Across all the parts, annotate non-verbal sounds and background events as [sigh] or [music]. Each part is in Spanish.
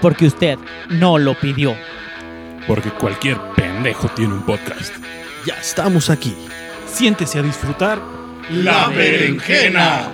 porque usted no lo pidió. Porque cualquier pendejo tiene un podcast. Ya estamos aquí. Siéntese a disfrutar. La berenjena.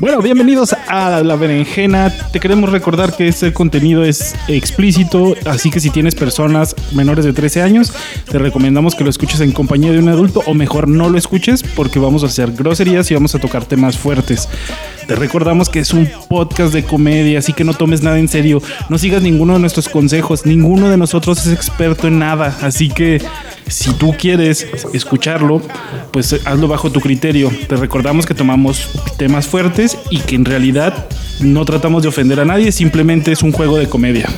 Bueno, bienvenidos a La Berenjena. Te queremos recordar que este contenido es explícito, así que si tienes personas menores de 13 años, te recomendamos que lo escuches en compañía de un adulto o mejor no lo escuches porque vamos a hacer groserías y vamos a tocar temas fuertes. Te recordamos que es un podcast de comedia, así que no tomes nada en serio, no sigas ninguno de nuestros consejos, ninguno de nosotros es experto en nada, así que si tú quieres escucharlo, pues hazlo bajo tu criterio. Te recordamos que tomamos temas fuertes y que en realidad no tratamos de ofender a nadie, simplemente es un juego de comedia.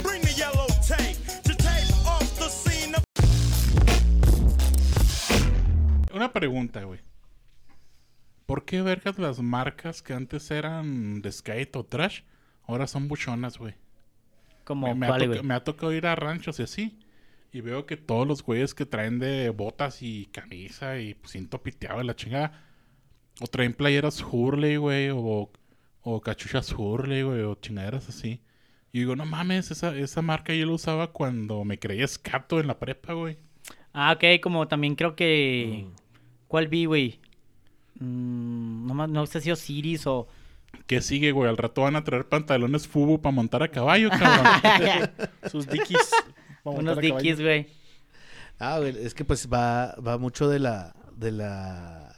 Una pregunta, güey. ¿Por qué vergas las marcas que antes eran de skate o trash ahora son buchonas, güey? Como vale, me ha tocado ir a ranchos y así. Y veo que todos los güeyes que traen de botas y camisa y pues, cinto piteado de la chingada. O traen playeras Hurley, güey. O, o cachuchas Hurley, güey. O chingaderas así. Y digo, no mames, esa, esa marca yo la usaba cuando me creía escato en la prepa, güey. Ah, ok, como también creo que... ¿Cuál vi, güey? Mm, no, más- no sé si Osiris o... ¿Qué sigue, güey? Al rato van a traer pantalones fubu para montar a caballo, cabrón. [laughs] Sus dickies. Unos dickies, güey. Ah, güey, es que pues va, va mucho de la, de la...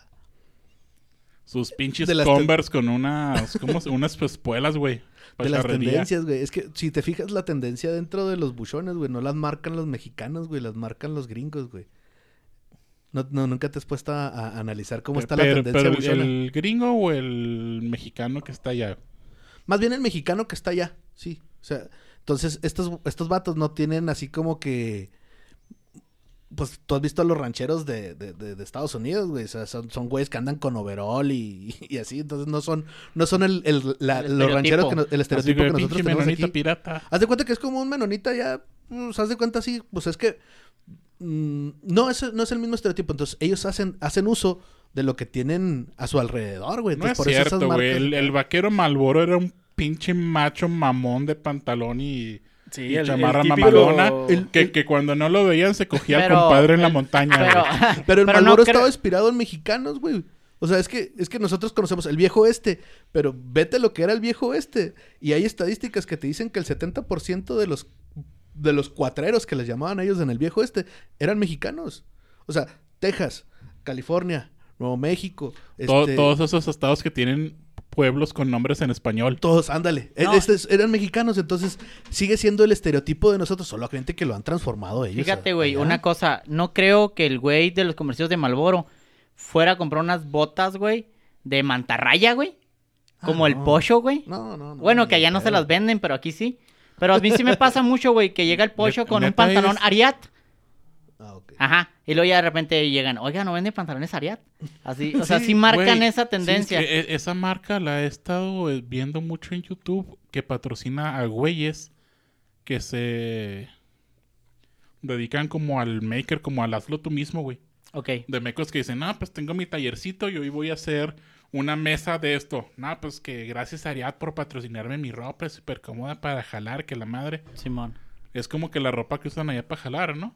Sus pinches De las Converse con unas, ¿cómo se- unas espuelas, güey. De las tendencias, güey. Es que si te fijas la tendencia dentro de los buchones, güey, no las marcan los mexicanos, güey, las marcan los gringos, güey. No, no, nunca te has puesto a, a analizar cómo está pero, la tendencia pero buchona. el gringo o el mexicano que está allá. Más bien el mexicano que está allá, sí. O sea, entonces estos, estos vatos no tienen así como que... Pues tú has visto a los rancheros de, de, de- de Estados Unidos, güey. O sea, son, son güeyes que andan con overall y, [laughs] y así. Entonces no son, no son el, el- la- El los rancheros que no- el estereotipo que que nosotros tenemos menonita aquí. pirata. Haz de cuenta que es como un menonita ya. Pues, haz de cuenta así. Pues es que. mm, no, es, no es el mismo estereotipo. Entonces, ellos hacen, hacen uso de lo que tienen a su alrededor, güey. No es por eso esas cierto, güey. El, el [laughs] vaquero Malboro era un pinche macho mamón de pantalón y, Sí, y el- chamarra el típico- mamalona. el- que, que cuando no lo veían se cogía al Pero- compadre en la montaña. Pero. [laughs] Pero el Marlboro creo- estaba inspirado en mexicanos, güey. O sea, es que, es que nosotros conocemos el viejo este, pero vete lo que era el viejo este. Y hay estadísticas que te dicen que el 70% de los, de los cuatreros que les llamaban a ellos en el viejo este eran mexicanos. O sea, Texas, California, Nuevo México. Este, Todos esos estados que tienen pueblos con nombres en español. Todos, ándale. E- No. estos eran mexicanos, entonces sigue siendo el estereotipo de nosotros, solo gente que lo han transformado ellos. Fíjate, güey, una cosa. No creo que el güey de los comercios de Malboro fuera a comprar unas botas, güey, de mantarraya, güey. Como Ah, el no. pocho, güey. No, no, no. Bueno, que allá no se las venden, pero aquí sí. Pero a mí sí me pasa mucho, güey, que llega el [laughs] pocho con un pantalón es- Ariat. Ah. Ajá. Y luego ya de repente llegan, oiga, ¿no vende pantalones Ariat? Así, o sea, sí, Sí, marcan esa Sí, tendencia. es que e- esa marca la he estado eh, viendo mucho en YouTube que patrocina a güeyes que se dedican como al maker, como al hazlo tú mismo, güey. Ok. De mecos que dicen, no, pues tengo mi tallercito y hoy voy a hacer una mesa de esto. No, pues que gracias a Ariad por patrocinarme mi ropa, es súper cómoda para jalar, que la madre. Simón. Es como que la ropa que usan allá para jalar, ¿no?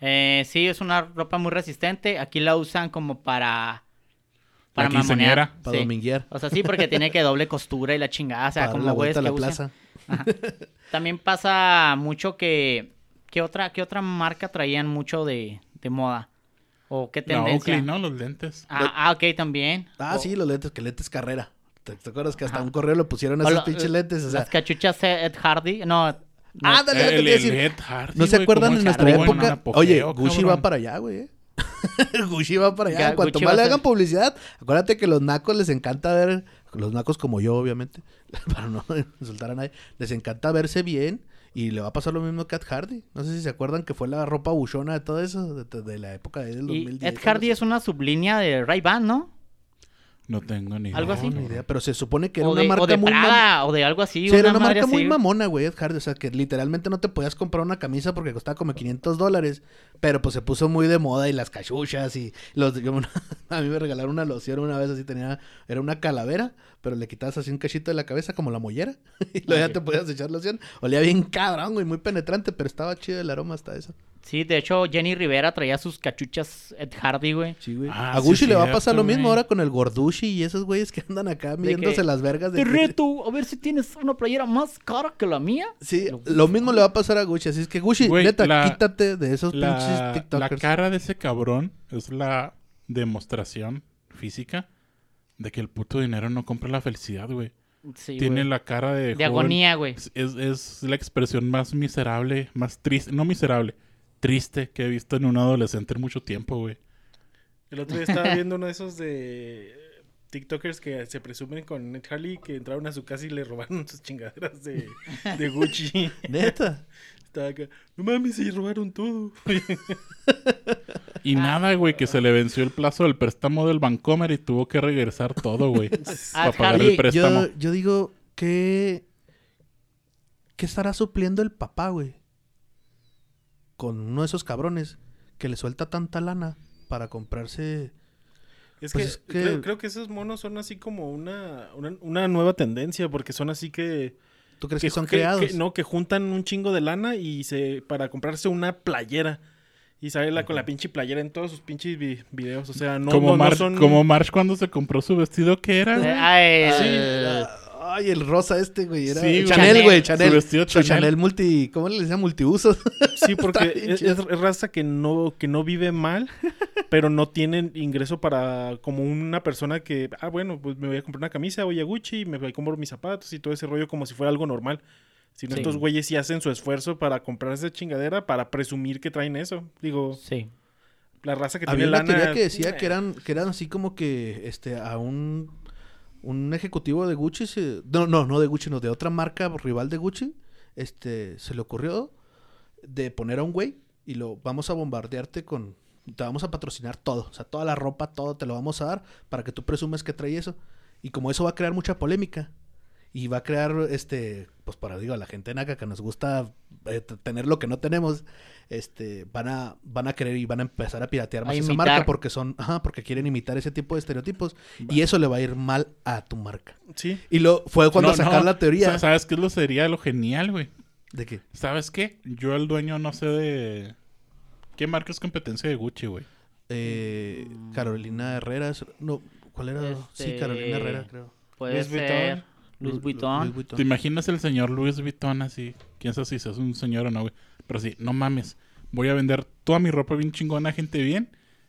Eh, sí, es una ropa muy resistente. Aquí la usan como para... Para La mamonear. Para sí. dominguear. O sea, sí, porque tiene que doble [laughs] costura y la chingada. O sea, para como la vuelta a que la plaza. [laughs] También pasa mucho que... ¿Qué otra, qué otra marca traían mucho de, de moda? ¿O qué tendencia? Oakley, ¿no? Los lentes. Ah, ah, ok, también. Ah, O- sí, los lentes, que lentes carrera. ¿Te, te acuerdas que hasta Ajá. un correo le pusieron a esos lo- pinches lentes? O sea, las cachuchas Ed Hardy. No, no. Ah, dale, el, el decir. Ed Hardy, ¿No se acuerdan en nuestra época? apogeo, Oye, Gucci cabrón. va para allá, güey. ¿eh? [laughs] Gucci va para allá. Cuanto Gucci más le a hagan publicidad, acuérdate que los nacos les encanta ver, los nacos como yo, obviamente, [laughs] para no [laughs] insultar a nadie, les encanta verse bien y le va a pasar lo mismo que a Ed Hardy. No sé si se acuerdan que fue la ropa buchona de todo eso, de, de la época del Y 2010. Ed Hardy es una sublínea de Ray-Ban, ¿no? No tengo ni idea. Algo así. No, ni idea, pero se supone que era O una de, marca o de muy Prada, o de algo así. Sí, era una marca muy mamona, güey, Ed Hardy. O sea, que literalmente no te podías comprar una camisa porque costaba como 500 dólares. Pero pues se puso muy de moda y las cachuchas y los... [laughs] yo una- a mí me regalaron una loción una vez así, tenía... Era una calavera, pero le quitabas así un cachito de la cabeza como la mollera. [laughs] y luego ya te podías echar loción. Olía bien cabrón, güey, muy penetrante, pero estaba chido el aroma hasta eso. Sí, de hecho, Jenny Rivera traía sus cachuchas Ed Hardy, güey. Sí, güey. Ah, a sí, Gucci le va a cierto, pasar lo mismo güey. ahora con el Gordushi y esos güeyes que andan acá midiéndose las vergas de Te que- reto a ver si tienes una playera más cara que la mía. Sí, Lo- lo mismo le va a pasar a Gucci. Así es que Gucci, Güey, neta, la- quítate de esos La, pinches la TikTokers. cara de ese cabrón es la demostración física de que el puto dinero no compra la felicidad, güey. Sí, Tiene güey. la cara de... De joven- agonía, güey. Es, es- es la expresión más miserable, más triste, no miserable, triste que he visto en un adolescente en mucho tiempo, güey. El otro día estaba viendo uno de esos de TikTokers que se presumen con Ned Harley que entraron a su casa y le robaron sus chingaderas de, de Gucci. [laughs] Neta. Estaba acá, no mames, se robaron todo. Y nada, güey, que se le venció el plazo del préstamo del Bancomer y tuvo que regresar todo, güey. [laughs] Ah, para pagar Harley, el préstamo. Yo, yo digo que... ¿Qué estará supliendo el papá, güey? Con uno de esos cabrones que le suelta tanta lana para comprarse... Es Pues que, es que- Creo, creo que esos monos son así como una, una, una nueva tendencia porque son así que... ¿Tú crees que, son creados? que- no, que juntan un chingo de lana y se para comprarse una playera. Y sale la, con la pinche playera en todos sus pinches vi- videos. O sea, no, como, no, no March, son... como March cuando se compró su vestido, ¿qué era? Sí, Ay, el rosa este, güey. Era Sí. Chanel, güey. Chanel. Chanel. Su vestido Chanel. Chanel multi... ¿Cómo le decía? Multiusos. [laughs] Sí, porque es, raza que no, que no vive mal, pero no tienen ingreso para como una persona que, ah, bueno, pues me voy a comprar una camisa, voy a Gucci, me voy a comprar mis zapatos y todo ese rollo como si fuera algo normal. Sino Sí. estos güeyes sí hacen su esfuerzo para comprar esa chingadera para presumir que traen eso. Digo, Sí. la raza que Había tiene una lana. teoría que decía eh, que eran, que eran así como que este a un, un ejecutivo de Gucci se- no, no, no de Gucci, no, de otra marca rival de Gucci, este se le ocurrió de poner a un güey y lo vamos a bombardearte con te vamos a patrocinar todo, o sea, toda la ropa, todo te lo vamos a dar para que tú presumes que trae eso. Y como eso va a crear mucha polémica y va a crear este pues para digo a la gente naca que nos gusta eh, tener lo que no tenemos este van a van a querer y van a empezar a piratear más A esa marca porque son ajá, porque quieren imitar ese tipo de estereotipos y eso le va a ir mal a tu marca Sí. y lo fue cuando No, sacaron no. la teoría Sa- ¿Sabes qué es lo sería lo genial, güey? de que ¿Sabes qué? Yo el dueño no sé de... ¿Qué marca es competencia de Gucci, güey? eh, Carolina Herrera no cuál era sí Este, Carolina Herrera creo Puede Luis ser Vuitton. Luis Lu- Vuitton. Luis. ¿Te imaginas el señor Louis Vuitton así? ¿Quién sabe si es un señor o no, güey? Pero sí, no mames. Voy a vender toda mi ropa bien chingona a gente bien.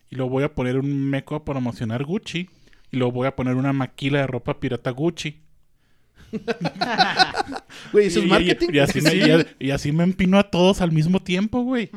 Y luego voy a poner un meco a promocionar Gucci. Y luego voy a poner una maquila de ropa pirata Gucci. [laughs] güey eso es y- marketing Y, así me, Sí. y- y así me empino a todos al mismo tiempo, güey.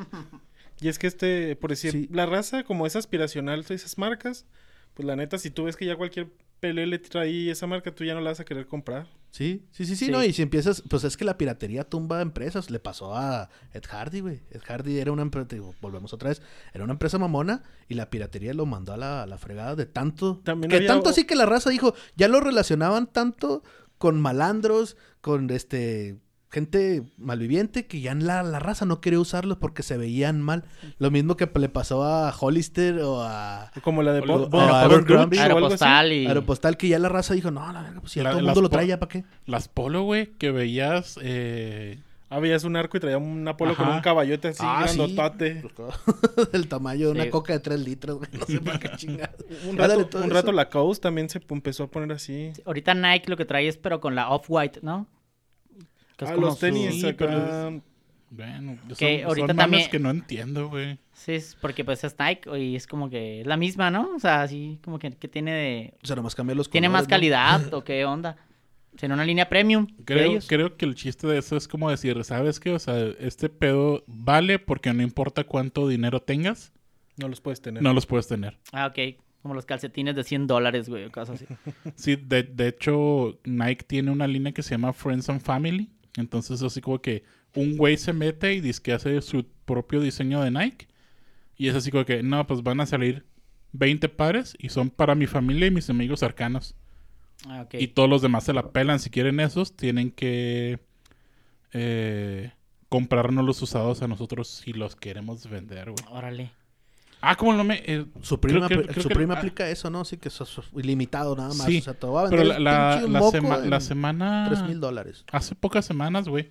Y es que este, por decir, Sí. la raza como es aspiracional de esas marcas, pues la neta, si tú ves que ya cualquier PLL trae esa marca, tú ya no la vas a querer comprar. Sí, sí, sí, sí, Sí. no, y si empiezas, pues es que la piratería tumba empresas, le pasó a Ed Hardy, güey. Ed Hardy era una empresa, digo, volvemos otra vez, era una empresa mamona y la piratería lo mandó a la, a la fregada de tanto, También que había tanto así que la raza dijo, ya lo relacionaban tanto con malandros, con este gente malviviente que ya la, la raza no quería usarlos porque se veían mal. Lo mismo que le pasó a Hollister o a Como la de O a Abercrombie. Así. Aeropostal y... Aeropostal que ya la raza dijo, no, la verga, pues si ya La- todo el mundo lo trae, ¿ya para qué? Las polo, güey, que veías... Eh... Ah, veías un arco y traía un Apolo con Ajá. un caballote así Ah, sí. grandotote. [laughs] del tamaño de una Sí. coca de 3 litros, güey. No sé para qué chingada. [laughs] Un rato, un rato eso. la Coast también se empezó a poner así. Ahorita Nike lo que trae es pero con la Off-White, ¿no? Que es Ah, como los tenis su- Sí, acá. Bueno, son, Que son ahorita también- que no entiendo, güey. Sí, es porque pues es Nike y es como que es la misma, ¿no? O sea, así como que, que tiene de... O sea, nomás cambia los ¿Tiene más calidad [laughs] o qué onda? Tiene una línea premium Creo, ellos. creo que el chiste de eso es como decir, ¿sabes qué? O sea, este pedo vale porque no importa cuánto dinero tengas, No los puedes tener. no los puedes tener. Ah, ok. Como los calcetines de 100 dólares, güey, o cosas así. [laughs] Sí, de, de hecho, Nike tiene una línea que se llama Friends and Family. Entonces, así como que un güey se mete y dice que hace su propio diseño de Nike. Y es así como que, no, pues van a salir 20 pares y son para mi familia y mis amigos cercanos. Ah, ok. Y todos los demás se la pelan. Si quieren esos, tienen que eh, comprarnos los usados a nosotros si los queremos vender, güey. Órale. Ah, como no me... eh, Su prima, creo que- apl- creo su que- prima ah, aplica eso, ¿no? Sí, que eso es ilimitado nada más. Sí, o sea, te va a Pero vender la, la, el la moco sema- la semana... 3 mil dólares. Hace pocas semanas, güey,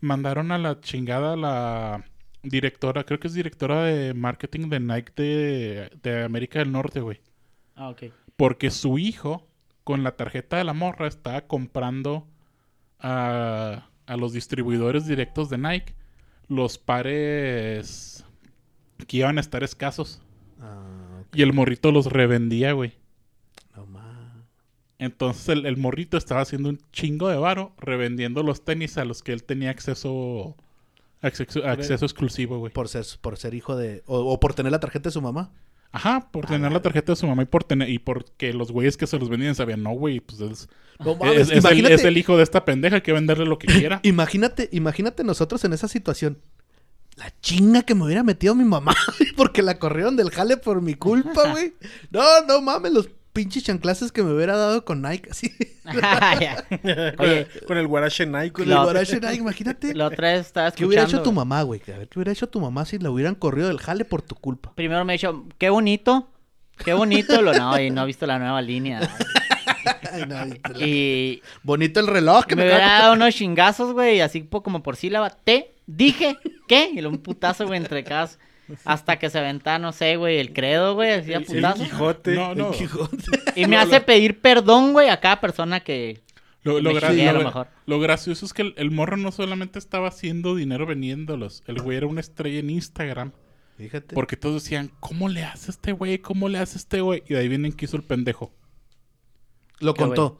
mandaron a la chingada la directora, creo que es directora de marketing de Nike de, de América del Norte, güey. Ah, ok. Porque su hijo, con la tarjeta de la morra, estaba comprando a, a los distribuidores directos de Nike los pares que iban a estar escasos. Ah. Y el morrito los revendía, güey. No más. Entonces el, el morrito estaba haciendo un chingo de varo revendiendo los tenis a los que él tenía acceso acceso, acceso exclusivo, güey. Por ser, por ser hijo de... O, o por tener la tarjeta de su mamá. Ajá, por tener la tarjeta de su mamá y por tener y porque los güeyes que se los vendían sabían, no, güey, pues es, No es- mames, es el, es el hijo de esta pendeja, que venderle lo que [clears throat] quiera. imagínate, imagínate nosotros en esa situación. La chinga que me hubiera metido mi mamá [laughs] porque la corrieron del jale por mi culpa, [laughs] güey. No, no mames, los pinches chanclases que me hubiera dado con Nike, así. [laughs] Ya. con, Oye, el, con el Guarache Nike. Con el guarache Nike, imagínate. la otra vez estaba ¿Qué hubiera escuchando. hecho tu mamá, güey? A ver, ¿qué hubiera hecho tu mamá si la hubieran corrido del jale por tu culpa? Primero me ha dicho, qué bonito. Qué bonito. Lo, no, y no he visto la nueva línea. No, Y Bonito el reloj que me me, hubiera dado unos chingazos, güey, así po- como por sílaba. Te dije, ¿qué? Y un putazo, güey, entre cada... Hasta que se aventa, no sé, güey, el credo, güey, así a el. Quijote. No, no. de Quijote. Y me hace pedir perdón, güey, a cada persona que... Lo, lo gra- lo- lo mejor. lo gracioso es que el, el morro no solamente estaba haciendo dinero vendiéndolos, el güey era una estrella en Instagram. Fíjate. Porque todos decían, ¿cómo le hace este güey? ¿Cómo le hace este güey? Y de ahí vienen que hizo el pendejo. Lo Qué contó.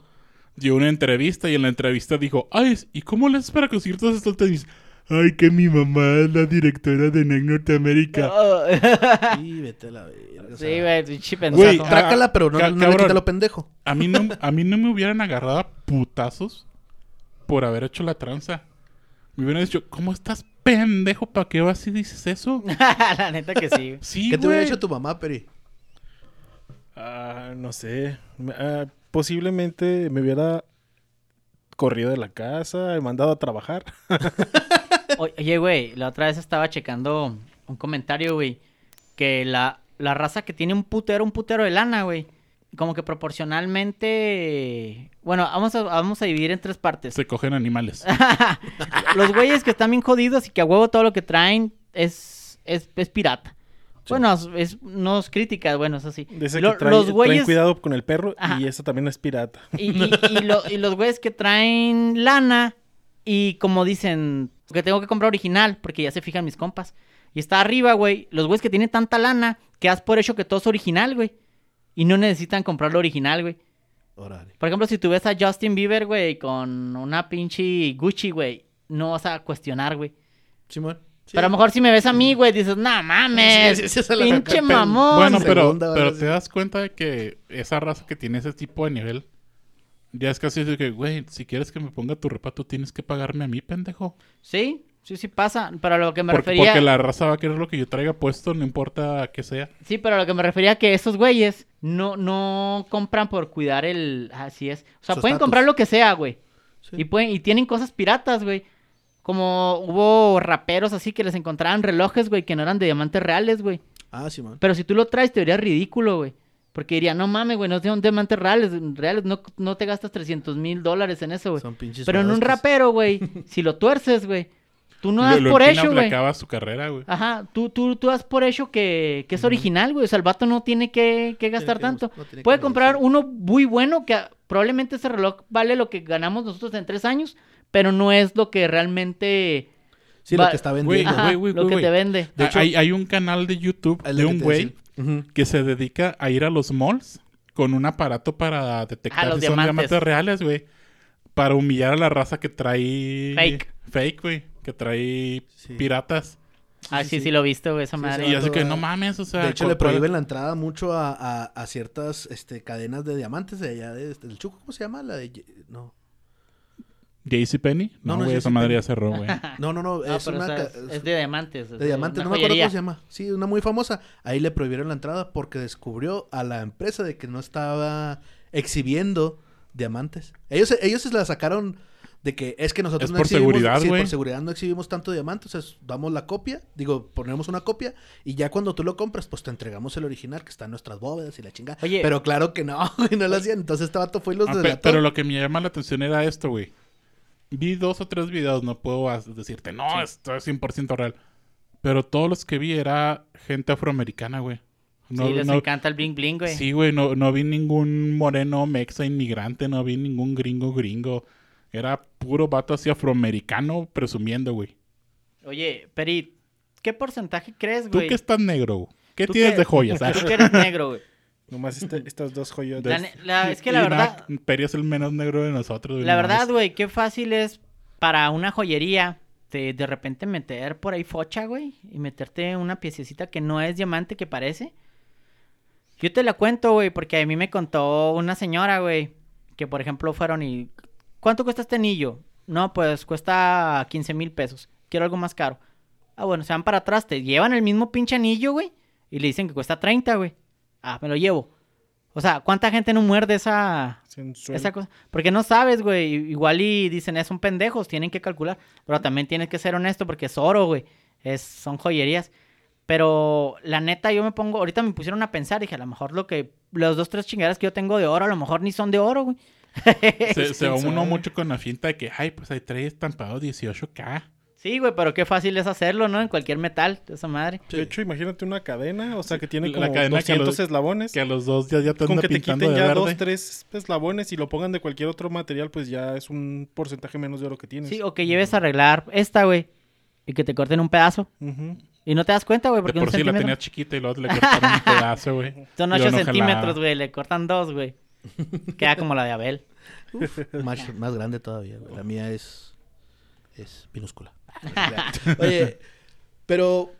dio una entrevista y en la entrevista dijo, ay, ¿y cómo le haces para conseguir todos estos tenis? Ay, que mi mamá es la directora de Nike Norteamérica. [laughs] Sí, vete a la verga. o Sí, güey, pinche pendejo. Trácala, pero no, no le quita lo pendejo. A mí no, [laughs] a mí no me hubieran agarrado a putazos por haber hecho la tranza. Me hubieran dicho, ¿cómo estás pendejo? ¿Para qué vas y dices eso? [laughs] la neta que sí. ¿Qué te hubiera hecho tu mamá, Peri? Ah, no sé. Ah, posiblemente me hubiera corrido de la casa, mandado a trabajar. [laughs] Oye, güey, la otra vez estaba checando un comentario, güey, que la, la raza que tiene un putero, un putero de lana, güey, como que proporcionalmente... Bueno, vamos a, vamos a dividir en tres partes. Se cogen animales. [laughs] Los güeyes que están bien jodidos y que a huevo todo lo que traen es, es, es pirata. Bueno, es, no es crítica, bueno, eso sí. Lo- que trae- los traen güeyes... cuidado con el perro Ajá. y esa también es pirata. Y, y- [laughs] y lo- y los güeyes que traen lana y como dicen que tengo que comprar original porque ya se fijan mis compas. Y está arriba, güey, los güeyes que tienen tanta lana que haz por hecho que todo es original, güey. Y no necesitan comprar lo original, güey. Por ejemplo, si tú ves a Justin Bieber, güey, con una pinche Gucci, güey, no vas a cuestionar, güey. Simón. Sí. Pero a lo mejor si me ves a mí, güey, dices, no mames, Sí, sí, sí, esa la- pinche mamón. bueno, pero, segunda, pero te das cuenta de que esa raza que tiene ese tipo de nivel, ya es casi de que, güey, si quieres que me ponga tu ropa, tú tienes que pagarme a mí, pendejo. Sí, sí, sí pasa. Pero a lo que me Porque, refería... porque la raza va a querer lo que yo traiga puesto, no importa que sea. Sí, pero a lo que me refería que esos güeyes no, no compran por cuidar el... Así es. O sea, Su pueden comprar lo que sea, güey. Sí. Y, pueden, y tienen cosas piratas, güey. Como hubo raperos así que les encontraban relojes, güey, que no eran de diamantes reales, güey. Ah, Simón. Pero si tú lo traes, te vería ridículo, güey. Porque diría, no mames, güey, no son diamantes reales. reales no, no te gastas 300 mil dólares en eso, güey. Son pinches Pero en un rapero, güey, [laughs] si lo tuerces, güey, tú no Lo- das lo por empina, hecho, le güey. acaba su carrera, güey. Ajá, tú, tú, tú das por hecho que, que es original, güey. O sea, el vato no tiene que, que gastar que tanto. no tiene que Puede comprar sí. uno muy bueno que probablemente ese reloj vale lo que ganamos nosotros en tres años, pero no es lo que realmente... Sí, Va- lo que está vendiendo. Ajá, lo que te vende. De hecho- hay, hay un canal de YouTube de que un güey que se dedica a ir a los malls con un aparato para detectar Ah, los si son diamantes. reales, güey. Para humillar a la raza que trae... Fake. Fake, güey. Que trae Sí. piratas. Ah, sí, sí, sí. lo he visto, güey, esa Sí, madre. Y sí. así que no mames, o sea... de hecho, ¿cuál- le prohíben la entrada mucho a, a- a ciertas este, cadenas de diamantes de allá de, del Chuco. ¿Cómo se llama? La de... No. JCPenney. No, No, no güey, es esa madre ya cerró, güey. No, [laughs] no, no. No, es una... o sea, ca- es, es de diamantes. De diamantes, no me acuerdo cómo se llama. Sí, una muy famosa. Ahí le prohibieron la entrada porque descubrió a la empresa de que no estaba exhibiendo diamantes. Ellos, ellos se la sacaron de que es que nosotros Es no por exhibimos, seguridad, sí, güey. por seguridad no exhibimos tanto diamantes, o sea, damos la copia, digo, ponemos una copia y ya cuando tú lo compras, pues te entregamos el original que está en nuestras bóvedas y la chingada. Oye. Pero claro que no, [laughs] güey, no lo hacían. Entonces este vato fue y los Ah, pe- delató. pero lo que me llama la atención era esto, güey. Vi dos o tres videos, no puedo decirte, no, esto es 100% real. Pero todos los que vi era gente afroamericana, güey. No, sí, les no- encanta el bling bling, güey. sí, güey, no, no vi ningún moreno mexa inmigrante, no vi ningún gringo gringo. Era puro vato así afroamericano presumiendo, güey. Oye, Peri, ¿qué porcentaje crees, ¿Tú güey? qué estás negro? güey? ¿Qué ¿Tú tienes qué- de joyas? [laughs] ah? Tú que eres negro, güey. Nomás este- estas dos joyas. La es que la Y verdad, nada, Peri es el menos negro de nosotros, güey. la verdad, güey, qué fácil es para una joyería de, de repente meter por ahí focha, güey, y meterte una piececita que no es diamante que parece. Yo te la cuento, güey, porque a mí me contó una señora, güey, que por ejemplo fueron y... ¿Cuánto cuesta este anillo? No, pues cuesta 15 mil pesos. Quiero algo más caro. Ah, bueno, se van para atrás, te llevan el mismo pinche anillo, güey, y le dicen que cuesta 30, güey. Ah, me lo llevo. O sea, ¿cuánta gente no muerde esa, esa cosa? Porque no sabes, güey. Igual y dicen, "Eh, son pendejos, tienen que calcular. Pero también tienes que ser honesto porque es oro, güey. Es, son joyerías. Pero la neta, yo me pongo, ahorita me pusieron a pensar, dije, a lo mejor lo que, los dos, tres chingaderas que yo tengo de oro, a lo mejor ni son de oro, güey. Se, [laughs] se uno mucho con la finta de que, ay, pues ahí trae estampado 18K. Sí, güey, pero qué fácil es hacerlo, ¿no? En cualquier metal, de esa madre. De hecho, imagínate una cadena, o sea, que tiene La como cadena que 200 los- eslabones. Que a los dos días ya te Con que te quiten de ya verde. dos, tres eslabones y lo pongan de cualquier otro material, pues ya es un porcentaje menos de oro que tienes. Sí, o que lleves a arreglar esta, güey. Y que te corten un pedazo. Y no te das cuenta, güey, De porque por un sí la tenía chiquita y luego le cortaron un [laughs] pedazo, güey. Son Y 8 luego no centímetros, güey. Le cortan dos, güey. Queda como la de Abel. Más, más grande todavía, güey. La mía es. Es minúscula. [laughs] Oye, pero.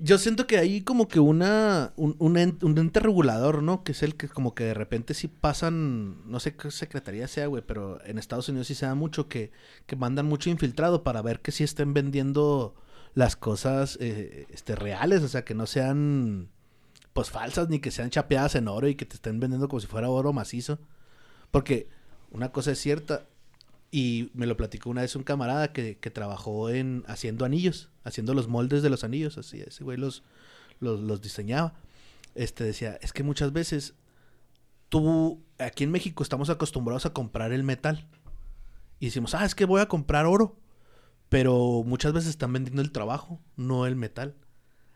Yo siento que hay como que una. Un, un, en- un ente regulador, ¿no? Que es el que como que de repente sí pasan. No sé qué secretaría sea, güey. Pero en Estados Unidos sí se da mucho que, que mandan mucho infiltrado para ver que sí estén vendiendo las cosas eh, este, reales. O sea, que no sean. Pues falsas ni que sean chapeadas en oro y que te estén vendiendo como si fuera oro macizo. Porque una cosa es cierta, y me lo platicó una vez un camarada que, que trabajó en haciendo anillos, haciendo los moldes de los anillos, así, ese güey los, los, los diseñaba. Este decía, es que muchas veces tú, aquí en México estamos acostumbrados a comprar el metal. Y decimos, ah, es que voy a comprar oro. Pero muchas veces están vendiendo el trabajo, no el metal.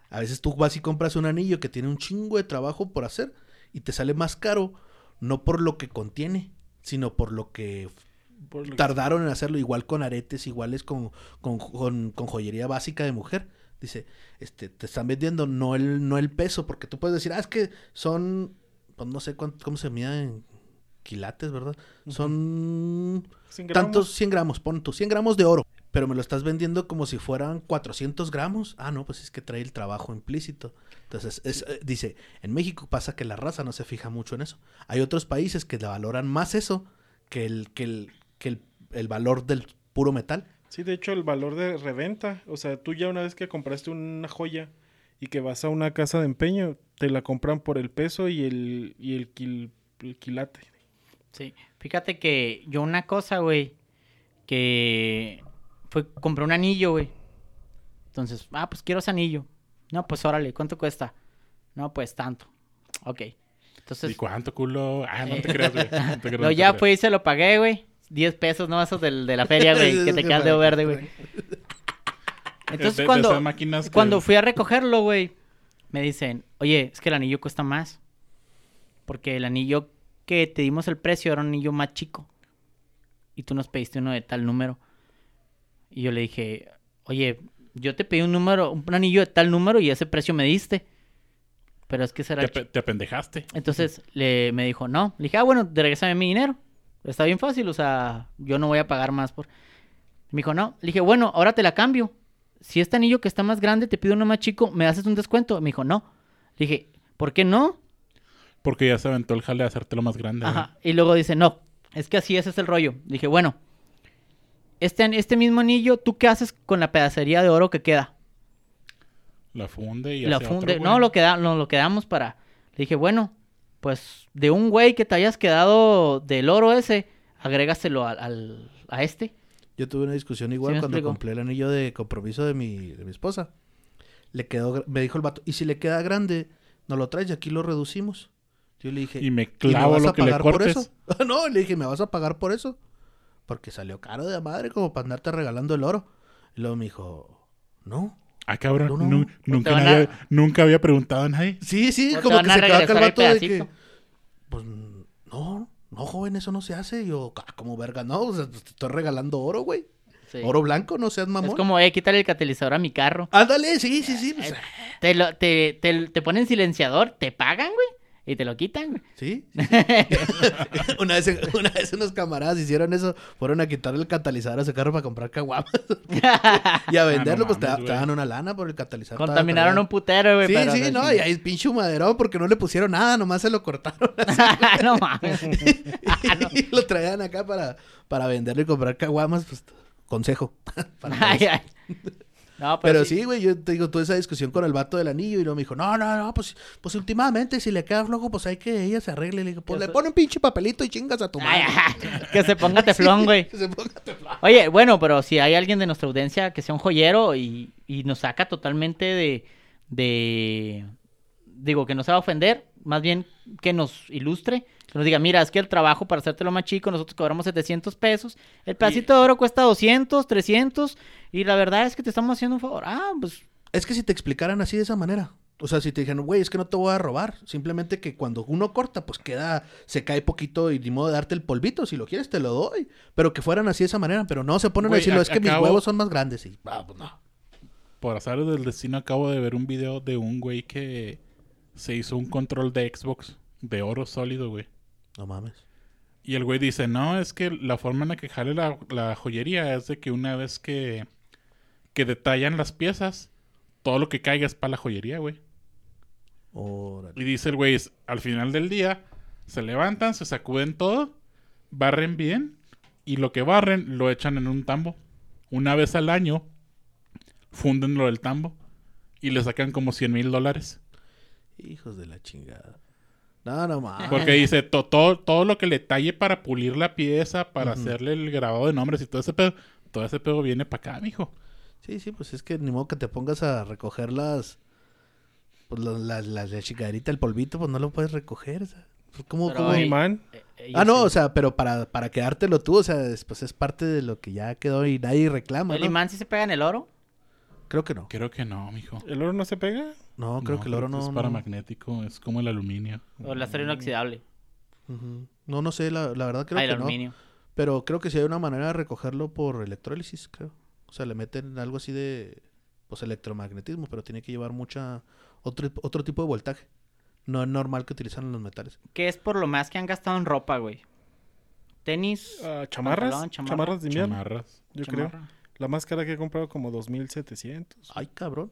A veces tú vas y compras un anillo que tiene un chingo de trabajo por hacer y te sale más caro, no por lo que contiene, sino por lo que Por lo que- tardaron en hacerlo, igual con aretes, iguales con, con, con- con joyería básica de mujer. Dice, este, te están vendiendo no el, no el peso, porque tú puedes decir, ah, es que son, pues no sé cuánto, cómo se mide en quilates, ¿verdad? Son 100 gramos. tantos 100 gramos, pon tú 100 gramos de oro, pero me lo estás vendiendo como si fueran 400 gramos. Ah, no, pues es que trae el trabajo implícito. Entonces, es, eh, dice, en México pasa que la raza no se fija mucho en eso. Hay otros países que le valoran más eso que el, que el, que el, el valor del puro metal. Sí, de hecho, el valor de reventa. O sea, tú ya una vez que compraste una joya y que vas a una casa de empeño, te la compran por el peso y el, y el, quil- el quilate. Sí. Fíjate que yo una cosa, güey, que fue, compré un anillo, güey. Entonces, ah, pues quiero ese anillo. No, pues órale, ¿cuánto cuesta? No, pues tanto. Ok. Entonces, ¿Y cuánto culo? Ah, no te [laughs] creas, güey. No te creas, lo no te ya fue y se lo pagué, güey. 10 pesos, no, esos del, de la feria, [laughs] güey, que te quedas de verde, güey. Entonces, De- de cuando, cuando fui a recogerlo, güey, me dicen, oye, es que el anillo cuesta más. Porque el anillo que te dimos el precio era un anillo más chico. Y tú nos pediste uno de tal número. Y yo le dije, oye, yo te pedí un número, un anillo de tal número y ese precio me diste. Pero es que será... Te, te apendejaste. Entonces le, me dijo, no. Le dije, ah, bueno, regrésame mi dinero. Está bien fácil, o sea, yo no voy a pagar más por... Me dijo, no. Le dije, bueno, ahora te la cambio. Si este anillo que está más grande te pido uno más chico, ¿me haces un descuento? Me dijo, no. Le dije, ¿por qué no? Porque ya se aventó el jale de hacértelo más grande. Ajá. Y luego dice, no, es que así ese es el rollo. Dije, bueno, este, este mismo anillo, ¿tú qué haces con la pedacería de oro que queda? La funde y La hace funde. otro, no, lo, queda, no, lo quedamos para. Le dije, bueno, pues de un güey que te hayas quedado del oro ese, agrégaselo al, al- a este. Yo tuve una discusión igual cuando explico? compré el anillo de compromiso de mi, de mi esposa. Le quedó, me dijo el vato, y si le queda grande, nos lo traes y aquí lo reducimos. Yo le dije, Y me ¿y me clavo vas lo a que le pagar por cortes. eso? [laughs] no, le dije, ¿me vas a pagar por eso? Porque salió caro de madre como para andarte regalando el oro. Y luego me dijo, no. Ah, cabrón. No, Pues nunca, nadie- a- nunca había preguntado a nadie. Sí, sí, te como que se quedó acá el vato de que, pues, no, no, joven, eso no se hace. Yo, "Ah, como verga, no, o sea, te estoy regalando oro, güey. Sí. Oro blanco, no seas mamón. Es como, eh, quítale el catalizador a mi carro. Ándale, sí, sí, sí. pues, Te, lo, te, te, te ponen silenciador, te pagan, güey, y te lo quitan, güey. Sí. [laughs] [laughs] una, vez, una vez unos camaradas hicieron eso, fueron a quitarle el catalizador a ese carro para comprar caguamas. [laughs] y a venderlo, pues te, mames, te daban una lana por el catalizador. Contaminaron un putero, güey. Sí, pero, sí, no, y ahí pinche humaderón porque no le pusieron nada, nomás se lo cortaron. no mames. Ah, y lo traían acá para, para venderlo y comprar caguamas, pues, consejo. Para Ay, ay. No, pero, Pero sí, güey, yo te digo, tuve esa discusión con el vato del anillo y luego me dijo, no, no, no, pues, pues últimamente si le queda flojo, pues hay que ella se arregle. Y le digo, pues le pone un pinche papelito y chingas a tu madre. que se ponga [laughs] teflón, güey. Que se ponga teflón. Oye, bueno, pero si hay alguien de nuestra audiencia que sea un joyero y, y nos saca totalmente de, de... Digo, que no se va a ofender, más bien que nos ilustre, que nos diga, mira, es que el trabajo para hacértelo más chico, nosotros cobramos 700 pesos, el pedacito de oro cuesta 200, 300, y la verdad es que te estamos haciendo un favor. Ah, pues, Es que si te explicaran así de esa manera. O sea, si te dijeran, güey, es que no te voy a robar. Simplemente que cuando uno corta, pues queda, se cae poquito y ni modo de darte el polvito. Si lo quieres, te lo doy. Pero que fueran así de esa manera. Pero no se ponen Güey, a decirlo, a- es que mis huevos son más grandes. Y, ah, pues no. Por azar del destino acabo de ver un video de un güey que se hizo un control de Xbox de oro sólido, güey. No mames. Y el güey dice, no, es que la forma en la que jale la, la joyería es de que una vez que, que detallan las piezas, todo lo que caiga es para la joyería, güey. Órale. Y dice el güey, es- al final del día, se levantan, se sacuden todo, barren bien, y lo que barren lo echan en un tambo. Una vez al año, funden lo del tambo y le sacan como 100 mil dólares. Hijos de la chingada. No, no mames. Porque dice, to- todo, todo lo que le talle para pulir la pieza, para hacerle el grabado de nombres y todo ese pedo, todo ese pedo viene para acá, mijo. Sí, sí, pues es que ni modo que te pongas a recoger las. Pues las, las, las- la chingaderita, el polvito, pues no lo puedes recoger. sea, pues, ¿cómo- Pero cómo- Un ahí- imán. eh, Ah, no, sí. o sea, pero para, para quedártelo tú, o sea, es, pues es parte de lo que ya quedó y nadie reclama, ¿El ¿no? imán sí se pega en el oro? Creo que no. Creo que no, mijo. ¿El oro no se pega? No, creo que el oro no. es no. paramagnético, es como el aluminio. ¿O el acero inoxidable? No, no sé, la, la verdad creo ah, el que no. aluminio. Pero creo que sí hay una manera de recogerlo por electrólisis, creo. O sea, le meten algo así de pues electromagnetismo, pero tiene que llevar mucha otro, otro tipo de voltaje. No es normal que utilizan los metales. ¿Qué es por lo más que han gastado en ropa, güey? Tenis. Ah, ¿Chamarras? Pantalón, chamarra. Chamarras de invierno, Chamarras. yo creo. La más cara que he comprado como 2700. Ay, cabrón.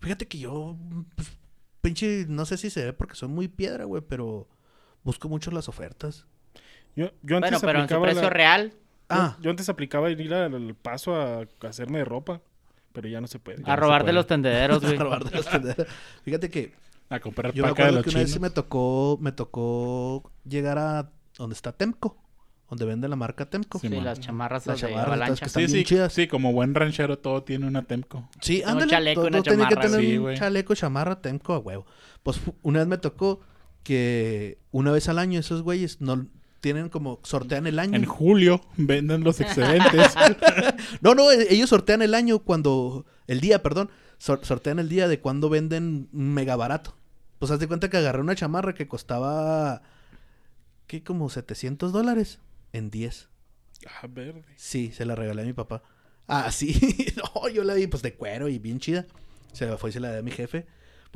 Fíjate que yo, pues, pinche, no sé si se ve porque soy muy piedra, güey, pero busco mucho las ofertas. Yo, yo antes Bueno, pero en su precio la- real, yo- Ah, Yo, antes aplicaba ir al, al paso a, a hacerme de ropa, pero ya no se puede. a no [laughs] robar de los tendederos, güey. robar de las tenderas. Fíjate que A comprar yo me paca de acuerdo los que una vez chinos. sí me tocó, me tocó llegar a donde está Temco, donde vende la marca Temco. Sí, Sí, las chamarras Las de chamarras, avalancha. estas que Sí, están bien sí, chidas. sí, como buen ranchero todo tiene una Temco. Sí, Un ándale. chaleco y todo- una todo tenía que chamarra, tener sí, un chaleco, chamarra, Temco a huevo. Pues una vez me tocó que una vez al año esos güeyes no tienen como sortean el año. En julio venden los excedentes. [laughs] No, no, e- ellos sortean el año cuando el día, perdón, sor- sortean el día de cuando venden mega barato. Pues haz de cuenta que agarré una chamarra que costaba ¿qué? como 700 dólares en 10. Ah, verde. Sí, se la regalé a mi papá. Ah, sí. [laughs] no, yo la vi pues de cuero y bien chida. Se la fue y se la di a mi jefe.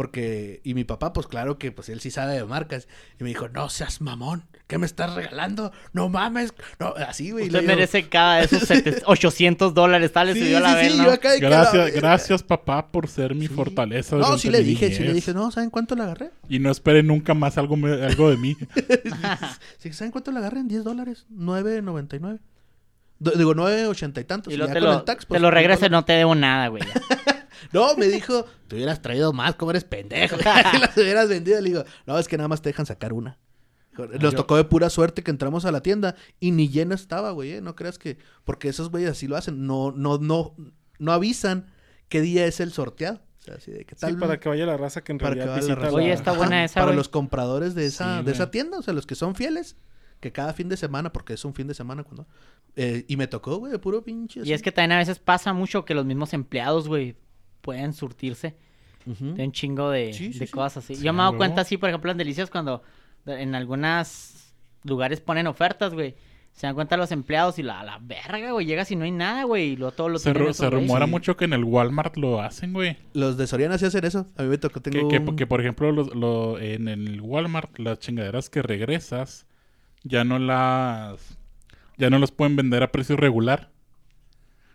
Porque, y mi papá, pues claro que pues él sí sabe de marcas. Y me dijo, no seas mamón, ¿qué me estás regalando? No mames. No, así, güey. y Usted le digo, merece cada de esos 700 800 [laughs] dólares, tal, Sí, la sí, vez, sí, ¿no? yo acá de que la gracias, verga. gracias papá por ser mi Sí. fortaleza. No, sí le dije, sí le dije, no, ¿saben cuánto la agarré? Y no esperen nunca más algo, me- algo de mí. [laughs] Sí, ¿saben cuánto la agarré? En 10 dólares, 9.99. Do- Digo, nueve ochenta y tantos. Y y luego ya te con lo, el tax, te pues, lo regreso y dólar. no te debo nada, güey. [laughs] No, me dijo, te hubieras traído más, ¿cómo eres pendejo? [laughs] [laughs] que las hubieras vendido. Le digo, no, es que nada más te dejan sacar una. Nos yo- tocó de pura suerte que entramos a la tienda y ni llena estaba, güey, ¿eh? No creas que... Porque esos güeyes así lo hacen. No, no, no, no avisan qué día es el sorteado. O sea, así de que tal... Sí, para que vaya la raza que en para que realidad vaya la visita raza. Oye, la- está buena esa, Para los compradores de esa, Sí, de esa tienda, o sea, los que son fieles, que cada fin de semana, porque es un fin de semana cuando... eh, y me tocó, güey, de puro pinche. Y así. es que también a veces pasa mucho que los mismos empleados, güey, pueden surtirse de un chingo de, Sí, sí, de sí. cosas así. Sí, Yo me he dado cuenta así, por ejemplo, en Delicias cuando en algunos lugares ponen ofertas, güey. Se dan cuenta los empleados y la, la verga, güey, llegas y no hay nada, güey, y lo, todo lo Se, ru- esos se rumora Sí. mucho que en el Walmart lo hacen, güey. Los de Soriana sí hacen eso. A mí me tocó, tengo que- un- que, por ejemplo, los- lo- en el Walmart, las chingaderas que regresas, ya no las. Ya no las pueden vender a precio regular.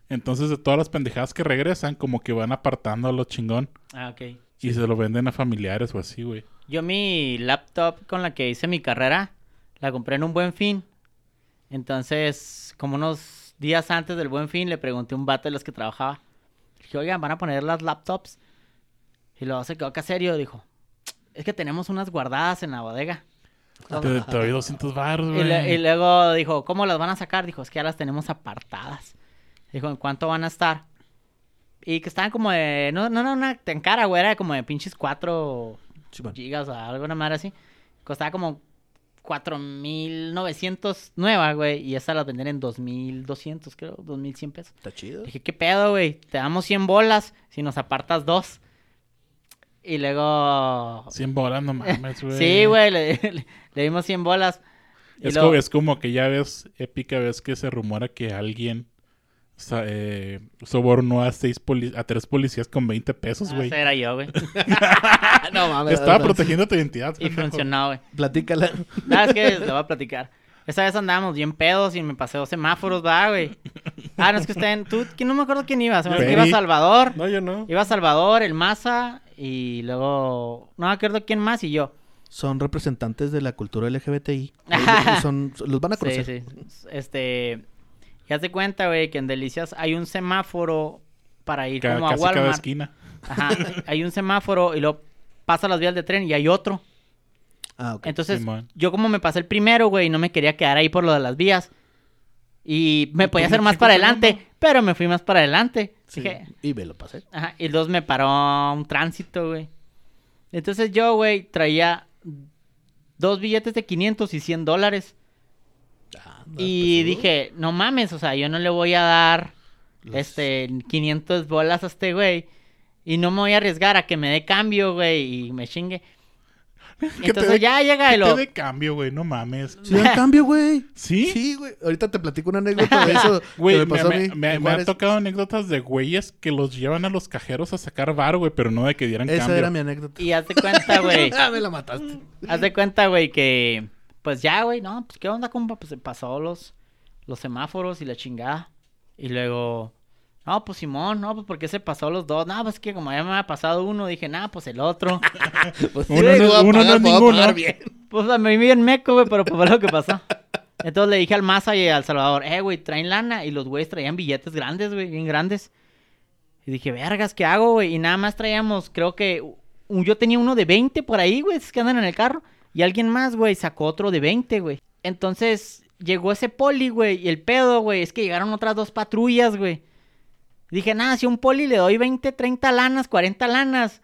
Entonces, de todas las pendejadas que regresan, como que van apartando a lo chingón. Ah, ok. Y se lo venden a familiares o así, güey. Yo mi laptop con la que hice mi carrera, la compré en un buen fin. Entonces, como unos días antes del buen fin, le pregunté a un vato de los que trabajaba. Dije, oigan, ¿van a poner las laptops? Y luego se quedó acá serio, dijo, es que tenemos unas guardadas en la bodega. Te, te doy 200 baros, güey. y luego dijo, ¿cómo las van a sacar? Dijo, es que ya las tenemos apartadas. Dijo, ¿en cuánto van a estar? Y que estaban como de, no, no, no, una tan cara, güey, era como de pinches cuatro Sí, man. gigas o alguna madre así. Costaba como 4.900 nueva, güey. Y esa la venden en 2.200, creo, 2.100 pesos. Está chido. Dije, ¿qué pedo, güey? Te damos 100 bolas si nos apartas dos. Y luego... 100 bolas, no mames, [laughs] güey. Sí, güey, le, le- le dimos 100 bolas. Es, luego- como, es como que ya ves, épica vez que se rumora que alguien sa- eh, sobornó a seis poli- a tres policías con 20 pesos, Ah, güey. ese era yo, güey. [laughs] no mames. Estaba protegiendo tu identidad. Y funcionó, güey. Platícala. Nada, es que le voy a platicar. Esa vez andábamos bien pedos y me pasé dos semáforos, va, güey. Ah, no, es que estén... Tú, que no me acuerdo quién iba. Se me iba. Salvador. No, yo no. Iba Salvador, el Maza y luego... No me acuerdo quién más y yo. Son representantes de la cultura LGBTI. Son, los van a Sí, conocer. sí. Este... Ya te cuenta, güey, que en Delicias hay un semáforo para ir como a casi cada Walmart. esquina. Ajá, [laughs] hay un semáforo y luego pasa las vías de tren y hay otro. Ah, ok. Entonces, Simón. yo como me pasé el primero, güey, no me quería quedar ahí por lo de las vías. Y me podía hacer más para adelante, pero me fui más para adelante. Sí, Dije, Y me lo pasé. ajá, y dos me paró un tránsito, güey. Entonces yo, güey, traía dos billetes de 500 y 100 dólares. Ah, Y pues, dije, no mames, o sea, yo no le voy a dar Los- este 500 bolas a este güey. Y no me voy a arriesgar a que me dé cambio, güey, y me chingue. te Entonces dé- ya llega ¿Qué y te lo... de cambio, güey? No mames. Sí, dan cambio, güey. ¿Sí? Sí, güey. Ahorita te platico una anécdota de [laughs] eso. Güey, que me, me pasó a me- mí. me- me han tocado anécdotas de güeyes que los llevan a los cajeros a sacar bar, güey, pero no de que dieran Esa cambio. era mi anécdota. Y haz de cuenta, güey. [laughs] ah, me la mataste. haz de cuenta, güey, que... Pues ya, güey, no, pues qué onda, compa. Pues se pasó los, los semáforos y la chingada. Y luego... No, pues Simón, no, pues porque se pasó los dos. No, pues que como ya me había pasado uno, dije, nah, pues el otro. [laughs] Pues, Uno sí, no- a uno no pagar, es ninguno. pagar bien. Pues a mí bien meco, güey, pero pues fue lo que pasó. Entonces le dije al Maza y al Salvador, eh, güey, traen lana. Y los güeyes traían billetes grandes, güey, bien grandes. Y dije, vergas, ¿qué hago, güey? Y nada más traíamos, creo que yo tenía uno de 20 por ahí, güey, esos que andan en el carro. Y alguien más, güey, sacó otro de 20, güey. Entonces llegó ese poli, güey, y el pedo, güey, es que llegaron otras dos patrullas, güey. Dije, nada, si a un poli le doy 20, 30 lanas, 40 lanas.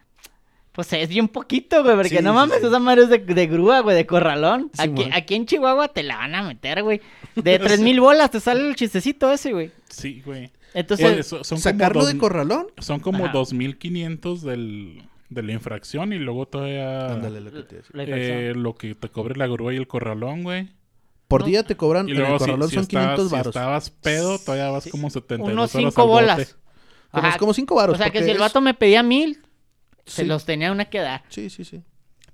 Pues es bien poquito, güey, porque Sí, no mames, sí. esa madre es de, de grúa, güey, de corralón. Sí, aquí, aquí en Chihuahua te la van a meter, güey. [laughs] De tres mil bolas te sale el chistecito ese, güey. Sí, güey. Entonces, Oye, so- son Sacarlo como de corralón. Son como Ajá. 2.500 del, de la infracción y luego todavía Ándale, lo que te eh, lo que te cobre la grúa y el corralón, güey. Por no. día te cobran Y en luego el si, corralón si son estabas, 500 si varos. estabas pedo, todavía vas como 72 unos horas cinco al bote. bolas. Como, Ajá. como 5 varos. o sea que si el es- vato me pedía mil, se Sí. los tenía una que dar. Sí, sí, sí.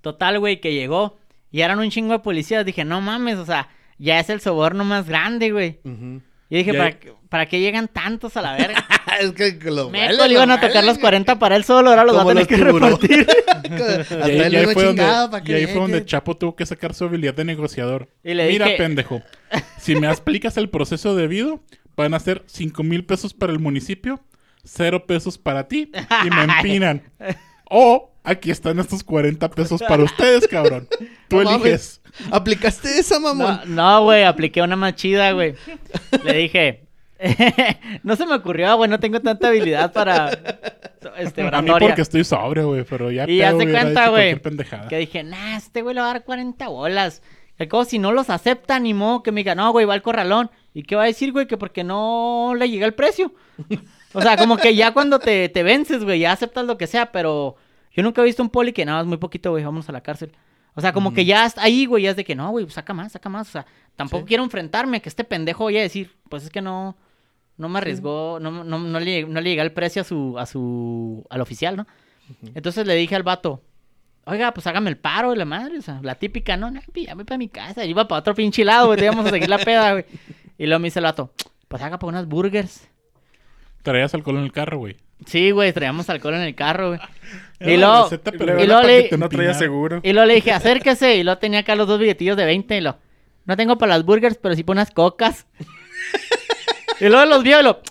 Total, güey, que llegó. Y eran un chingo de policías. Dije, no mames, o sea, ya es el soborno más grande, güey. Ujú. Y dije, Ya- ¿para, qué- ¿para qué llegan tantos a la verga? [laughs] es que lo Meco, huele, le iban lo a tocar los 40 para él solo, ahora los va a tener que repartir. [laughs] [laughs] Hasta Y ahí, y fue donde, chingado, ¿pa' y ahí fue donde? Chapo tuvo que sacar su habilidad de negociador. Y le Mira, dije- pendejo, si me explicas el proceso debido, van a ser 5 mil pesos para el municipio, 0 pesos para ti y me empinan. O aquí están estos 40 pesos para ustedes, cabrón. [laughs] Tú No eliges. mames. ¿Aplicaste esa, mamón? No, no, güey, apliqué una más chida, güey. Le dije, [laughs] no se me ocurrió, güey, no tengo tanta habilidad para este A mí porque estoy sobrio, güey, pero ya Y de hubiera cuenta, güey, que dije, nah, este güey le va a dar 40 bolas. Que como si no los acepta, ni modo que me diga, no, güey, va al corralón. ¿Y qué va a decir, güey? Que porque no le llega el precio. O sea, como que ya cuando te, te vences, güey, ya aceptas lo que sea, pero yo nunca he visto un poli que nada más muy poquito, güey, vamos a la cárcel. O sea, como que ya está ahí, güey, ya es de que no, güey, saca más, saca más. O sea, tampoco quiero enfrentarme, que este pendejo vaya a decir, pues es que no, no me arriesgó, no, no, no, le, no le el precio a su, a su, al oficial, ¿no? Entonces le dije al vato, oiga, pues hágame el paro de la madre, o sea, la típica, no, no, pues, ya voy para mi casa, yo iba para otro pinche lado, güey, te íbamos a seguir la peda, güey. [laughs] Y luego me dice el vato, pues haga para unas burgers. Traías alcohol en el carro, güey. Sí, güey, traíamos alcohol en el carro, güey. [laughs] Y la luego, receta y luego le- No traía seguro. y luego le dije, acérquese, y luego tenía acá los dos billetillos de 20, y lo, no tengo para las burgers, pero sí para unas cocas. [laughs] y luego los vio y lo,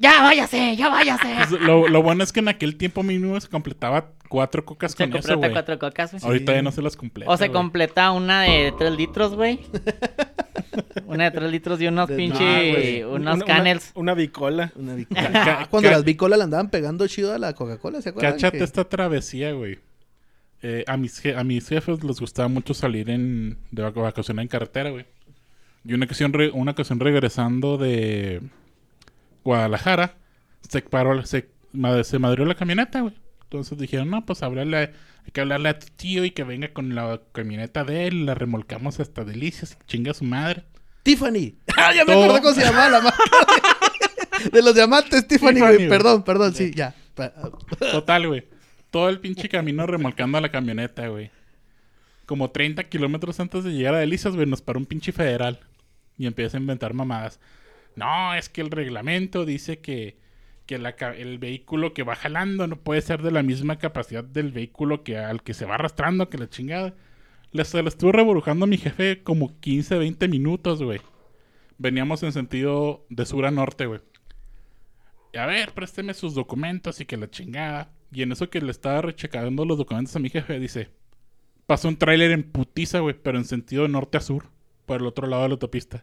ya váyase, ya váyase. Pues, lo, lo bueno es que en aquel tiempo mínimo se completaba cuatro cocas Se con eso, güey. cuatro cocas, güey. Ahorita ya no se las completa. O se güey. completa una de 3 litros, güey. [laughs] una de 3 litros y unos De- pinche. Güey. unos Una- una- canels. Una, bicola. Una [laughs] bicola. ca- Ah, Cuando las bicolas le andaban pegando chido a la Coca-Cola, ¿se acuerdan? Cáchate Que- esta travesía, güey. Eh, a, mis je- a mis jefes les gustaba mucho salir en, de vac- vacacionar en carretera, güey. Y una ocasión, re- una ocasión regresando de Guadalajara, se paró, se, se madrió la camioneta, güey. Entonces dijeron, no, pues háblale, hay que hablarle a tu tío y que venga con la camioneta de él, la remolcamos hasta Delicias, chinga su madre. Tiffany. [laughs] Ah, ya me acuerdo cómo se llamaba la marca. De los diamantes, Tiffany, güey. Perdón, perdón, sí, ya. Pa- Total, güey. Todo el pinche camino remolcando a la camioneta, güey. Como 30 kilómetros antes de llegar a Delicias, güey, nos paró un pinche federal. Y empieza a inventar mamadas. No, es que el reglamento dice que, que la el vehículo que va jalando no puede ser de la misma capacidad del vehículo que al que se va arrastrando, que la chingada. Le, se le estuvo reburujando a mi jefe como 15, 20 minutos, güey. Veníamos en sentido de sur a norte, güey. A ver, présteme sus documentos y que la chingada. Y en eso que le estaba rechecando los documentos a mi jefe, dice: Pasó un tráiler en putiza, güey, pero en sentido norte a sur, por el otro lado de la autopista.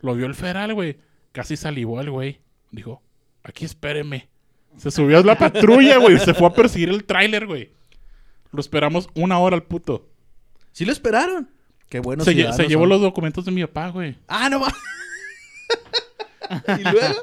Lo vio el federal, güey. Casi salivó el güey. Dijo: Aquí espéreme. Se subió a la patrulla, güey. Se fue a perseguir el tráiler, güey. Lo esperamos una hora al puto. ¿Sí lo esperaron? Qué bueno. se, lle- se llevó los documentos de mi papá, güey. Ah, no va. [laughs] y luego.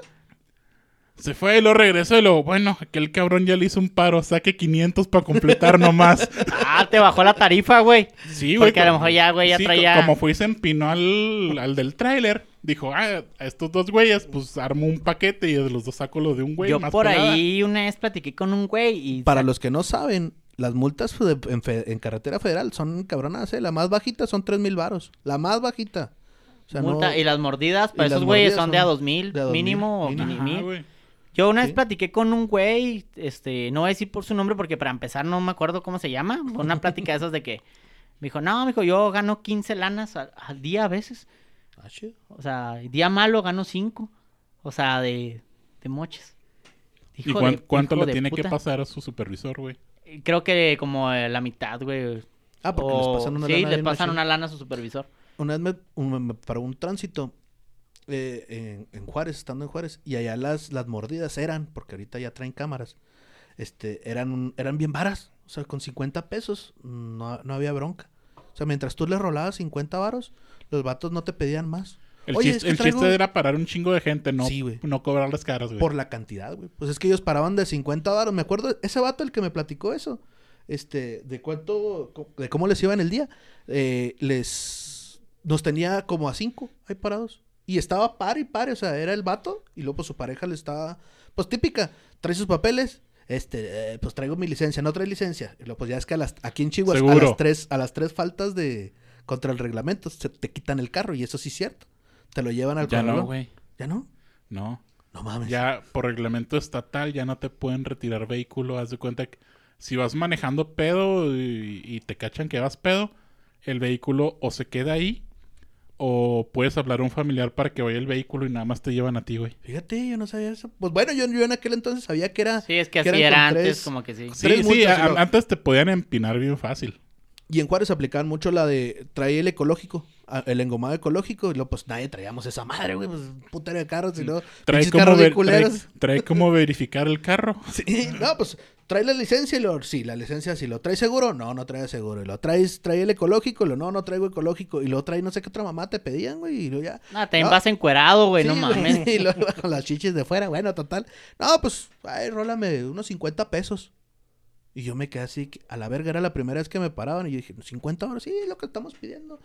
Se fue y lo regresó y lo, bueno, aquel cabrón ya le hizo un paro, saque 500 para completar nomás. [laughs] Ah, te bajó la tarifa, güey. Sí, güey. Porque a lo como- mejor ya, güey, ya sí, traía- co- Como fue y se empinó al, al del tráiler, dijo, ah, a estos dos güeyes, pues armo un paquete y de los dos saco lo de un güey. Yo más por pelada". ahí una vez platiqué con un güey y. Para los que no saben, las multas en, carretera federal son cabronas, ¿eh? La más bajita son 3 mil varos. La más bajita. O sea, multa- no- Y las mordidas, para y esos güeyes son de a dos mil, de a dos mil, mínimo mil- Ajá, mil. güey. Yo una vez platiqué con un güey, este, no voy a decir por su nombre porque para empezar no me acuerdo cómo se llama. Fue una plática de esas de que me dijo, no, me dijo, yo gano 15 lanas al, al día a veces. Ah, chido. O sea, día malo gano 5. O sea, de, de moches. ¿Y Hijo cuán- de- cuánto hijo le de tiene que pasar a su supervisor, güey? Creo que como eh, la mitad, güey. Ah, porque O- les pasan una sí, lana le bien pasan una lana a su supervisor. Una vez me, un- me paró un tránsito eh, en, en Juárez, estando en Juárez, y allá las, las mordidas eran, porque ahorita ya traen cámaras, este, eran, un- eran bien varas. O sea, con 50 pesos no, no había bronca. O sea, mientras tú les rolabas 50 varos, los vatos no te pedían más. El, Oye, chiste, es que el traigo- chiste era parar un chingo de gente, no, Sí, no cobrarles caras, güey. Por la cantidad, güey. Pues es que ellos paraban de 50 varos. Me acuerdo, ese vato el que me platicó eso. Este, de cuánto, de cómo les iba en el día. eh, les, nos tenía como a cinco ahí parados. Y estaba par y par, o sea, era el vato. Y luego pues su pareja le estaba, pues típica, trae sus papeles. Este, eh, pues traigo mi licencia, no trae licencia. Y luego pues ya es que a las, aquí en Chihuahua, a las tres, a las tres faltas de, contra el reglamento, se te quitan el carro. Y eso sí es cierto. Te lo llevan al ya no, güey. ¿Ya no? No. No mames. Ya por reglamento estatal ya no te pueden retirar vehículo. Haz de cuenta que si vas manejando pedo y, y te cachan que vas pedo, el vehículo o se queda ahí o puedes hablar a un familiar para que vaya el vehículo y nada más te llevan a ti, güey. Fíjate, yo no sabía eso. Pues bueno, yo, yo en aquel entonces sabía que era... Sí, es que que así eran era antes, tres- como que sí. Sí, sí, a- antes te podían empinar bien fácil. Y en Juárez aplicaban mucho la de traer el ecológico, el engomado ecológico, y luego pues nadie traíamos esa madre, güey, pues putero de carros, y luego Trae como, ver- trae, como [laughs] verificar el carro. Sí, no, pues trae la licencia y lo, sí, la licencia sí, lo trae seguro, no, no trae seguro, y lo traes, trae el ecológico, y lo no, no traigo ecológico, y lo trae no sé qué otra mamá te pedían, güey, y luego ya. Ah, también No. vas encuerado, güey, no mames. [laughs] Y luego con las chichis de fuera, bueno, total. No, pues, ay, rólame unos 50 pesos. Y yo me quedé así, a la verga, era la primera vez que me paraban. Y yo dije, 50 horas, sí, es lo que estamos pidiendo.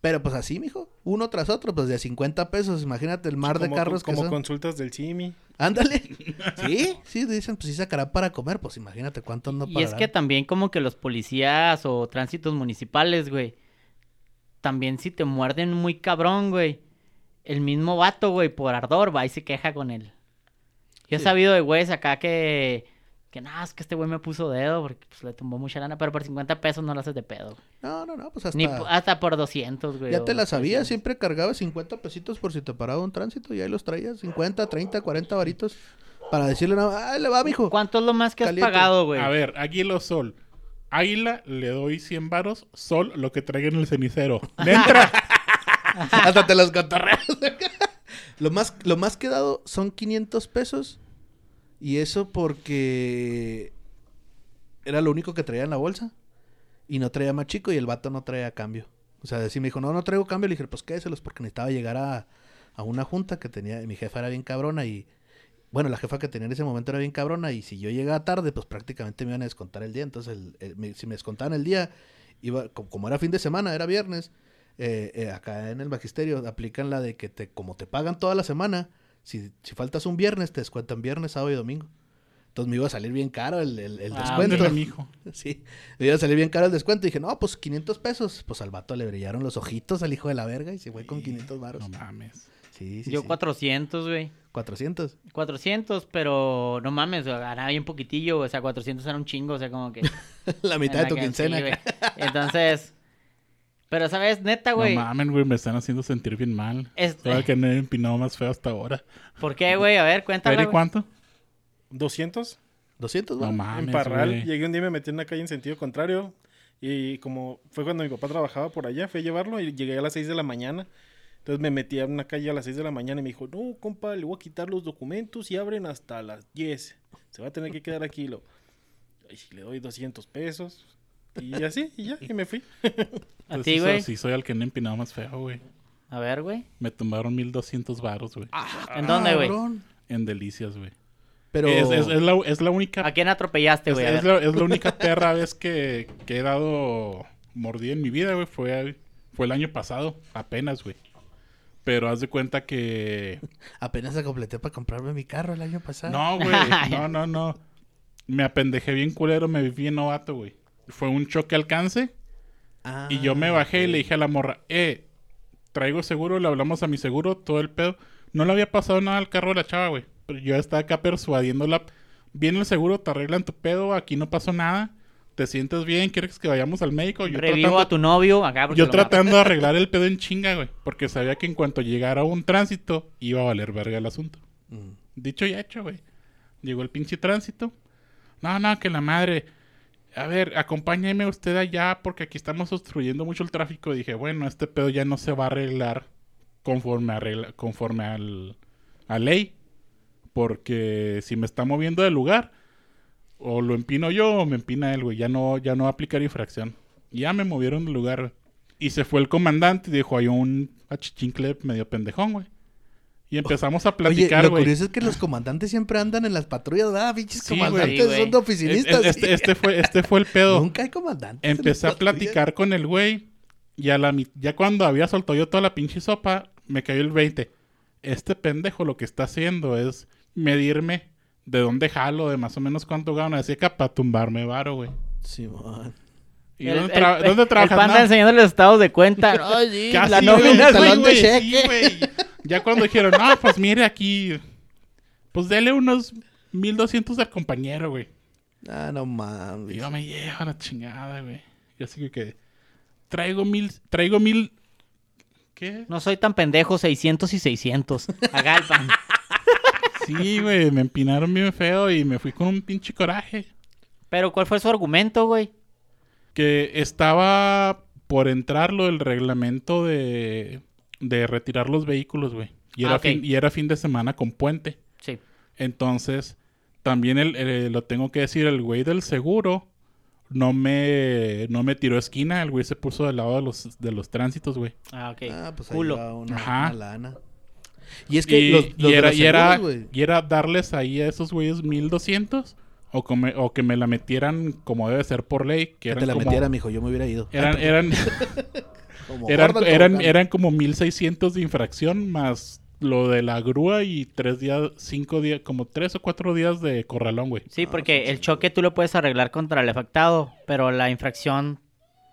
Pero pues así, mijo, uno tras otro, pues de 50 pesos, imagínate el mar de Como- carros que Como son. consultas del CIMI. Ándale. [laughs] Sí, sí, dicen, pues sí sacará para comer, pues imagínate cuánto no Y es que también como que los policías o tránsitos municipales, güey, también si te muerden muy cabrón, güey, el mismo vato, güey, por ardor, va y se queja con él. Yo he Sí. sabido de güeyes acá que, que nada, es que este güey me puso dedo porque pues, le tumbó mucha lana, pero por 50 pesos no lo haces de pedo. No, no, no, pues hasta... Ni hasta por 200, güey. Ya te la sabía, 300. siempre cargaba 50 pesitos por si te paraba un tránsito y ahí los traías, 50, 30, 40 varitos. Para decirle, no, ah, le va, mijo. ¿Cuánto es lo más que has pagado, güey? A ver, Águila Sol. Águila le doy 100 varos, Sol lo que traiga en el cenicero. ¿Le entra? [laughs] Hasta te los cotorreas. [laughs] lo, más, lo más que he dado son 500 pesos. Y eso porque era lo único que traía en la bolsa. Y no traía más chico y el vato no traía cambio. O sea, sí me dijo, no, no traigo cambio. Le dije, pues quédeselos porque necesitaba llegar a, a una junta que tenía. Mi jefa era bien cabrona y... Bueno, la jefa que tenía en ese momento era bien cabrona y si yo llegaba tarde, pues prácticamente me iban a descontar el día. Entonces, el- el- me- si me descontaban el día, iba, co- como era fin de semana, era viernes, eh, eh, acá en el magisterio aplican la de que te, como te pagan toda la semana, si, si faltas un viernes, te descuentan viernes, sábado y domingo. Entonces me iba a salir bien caro el, el, el Ah, descuento. mijo. [laughs] Sí, me iba a salir bien caro el descuento. Y dije, no, pues 500 pesos. Pues al vato le brillaron los ojitos al hijo de la verga y se fue con 500 varos. No mames. Sí, sí, Yo sí. 400, güey. 400. 400, pero no mames, ganaba bien poquitillo, o sea, 400 era un chingo, o sea, como que... [laughs] la mitad de tu quincena. Entonces, pero sabes, neta, güey, No mames, güey, me están haciendo sentir bien mal. Este- Todavía que no [laughs] he empinado más feo hasta ahora. ¿por qué, güey? A ver, cuéntame. ¿Pero y cuánto? ¿200? 200, No mames, en Parral. güey. Llegué un día y me metí en una calle en sentido contrario. Y como fue cuando mi papá trabajaba por allá, fui a llevarlo y llegué a las 6 de la mañana. Entonces me metí a una calle a las 6 de la mañana y me dijo, no, compa, le voy a quitar los documentos y abren hasta las 10. Se va a tener que quedar aquí. Lo... Ay, le doy 200 pesos. Y así, y ya, y me fui. [laughs] A Pues ti, sí, soy- güey. Sí, soy el que no he empinado más feo, güey. A ver, güey. Me tumbaron 1200 varos, güey. ¿En dónde, güey? En delicias, güey. Pero... Es, es- es la, es la única ¿A quién atropellaste, güey? A es la, es la [laughs] única perra vez que, que he dado mordida en mi vida, güey. Fue, fue el año pasado, apenas, güey. Pero haz de cuenta que... Apenas se completé para comprarme mi carro el año pasado. No, güey. [laughs] No, no, no. Me apendejé bien culero, me vi bien novato, güey. Fue un choque alcance Ah, y yo me bajé y le dije a la morra, eh, traigo seguro, le hablamos a mi seguro, todo el pedo. No le había pasado nada al carro de la chava, güey. Pero yo estaba acá persuadiéndola. Viene el seguro, te arreglan tu pedo, aquí no pasó nada. ¿Te sientes bien? ¿Quieres que vayamos al médico? Yo Revivo tratando- a tu novio acá. porque Yo tratando de arreglar el [laughs] pedo en chinga, güey. Porque sabía que en cuanto llegara un tránsito, iba a valer verga el asunto. Mm. Dicho y hecho, güey. Llegó el pinche tránsito. No, no, que la madre. A ver, acompáñeme usted allá porque aquí estamos obstruyendo mucho el tráfico. Dije, bueno, este pedo ya no se va a arreglar conforme, arregla- conforme al, a ley. Porque si me está moviendo del lugar, o lo empino yo o me empina él, güey. Ya no, ya no va a aplicar infracción. Ya me movieron del lugar. Y se fue el comandante y dijo, hay un achichincle medio pendejón, güey. Y empezamos a platicar, lo güey. curioso es que los comandantes siempre andan en las patrullas, ¿verdad? Pinches Sí, comandantes Sí, son de oficinistas. Es- Este, este fue, este fue el [laughs] pedo. Nunca hay comandantes. en Empecé a platicar con el güey. Y a la ya cuando había soltado yo toda la pinche sopa, me cayó el 20. Este pendejo lo que está haciendo es medirme de dónde jalo, de más o menos cuánto gano. Así que para tumbarme varo, güey. Simón. ¿Y El- dónde, el- tra- el- dónde trabajas? El panda No, enseñándole los estados de cuenta. [laughs] Ay, sí, casi, la nómina, [laughs] sí, güey. sí, güey. Ya cuando dijeron, no, pues mire aquí. Pues dele unos 1200 al compañero, güey. Ah, no Y mames. yo me llevo la chingada, güey. Yo así que traigo mil, traigo mil, ¿Qué? No soy tan pendejo, 600 y 600. Agalpan. [laughs] Sí, güey, me empinaron bien feo y me fui con un pinche coraje. Pero ¿cuál fue su argumento, güey? Que estaba por entrar lo del reglamento de, de retirar los vehículos, güey. Y, era Ah, ok. fin- y era fin de semana con puente. Sí. Entonces, también el, el- lo tengo que decir, el güey del seguro no me, no me tiró esquina. El güey se puso del lado de los, de los tránsitos, güey. Ah, ok. Ah, pues ahí Culo. va una, Ajá. una lana. Y es que y, los, y los era, los y, era, seguros, güey. y era darles ahí a esos güeyes 1200 o, come- o que me la metieran como debe ser por ley. Que, Que eran te la como, metiera, mijo. Yo me hubiera ido. Eran, [laughs] [laughs] eran, eran, eran como 1600 de infracción más lo de la grúa y tres días, cinco días, como tres o cuatro días de corralón, güey. Sí, porque el choque tú lo puedes arreglar contra el afectado, pero la infracción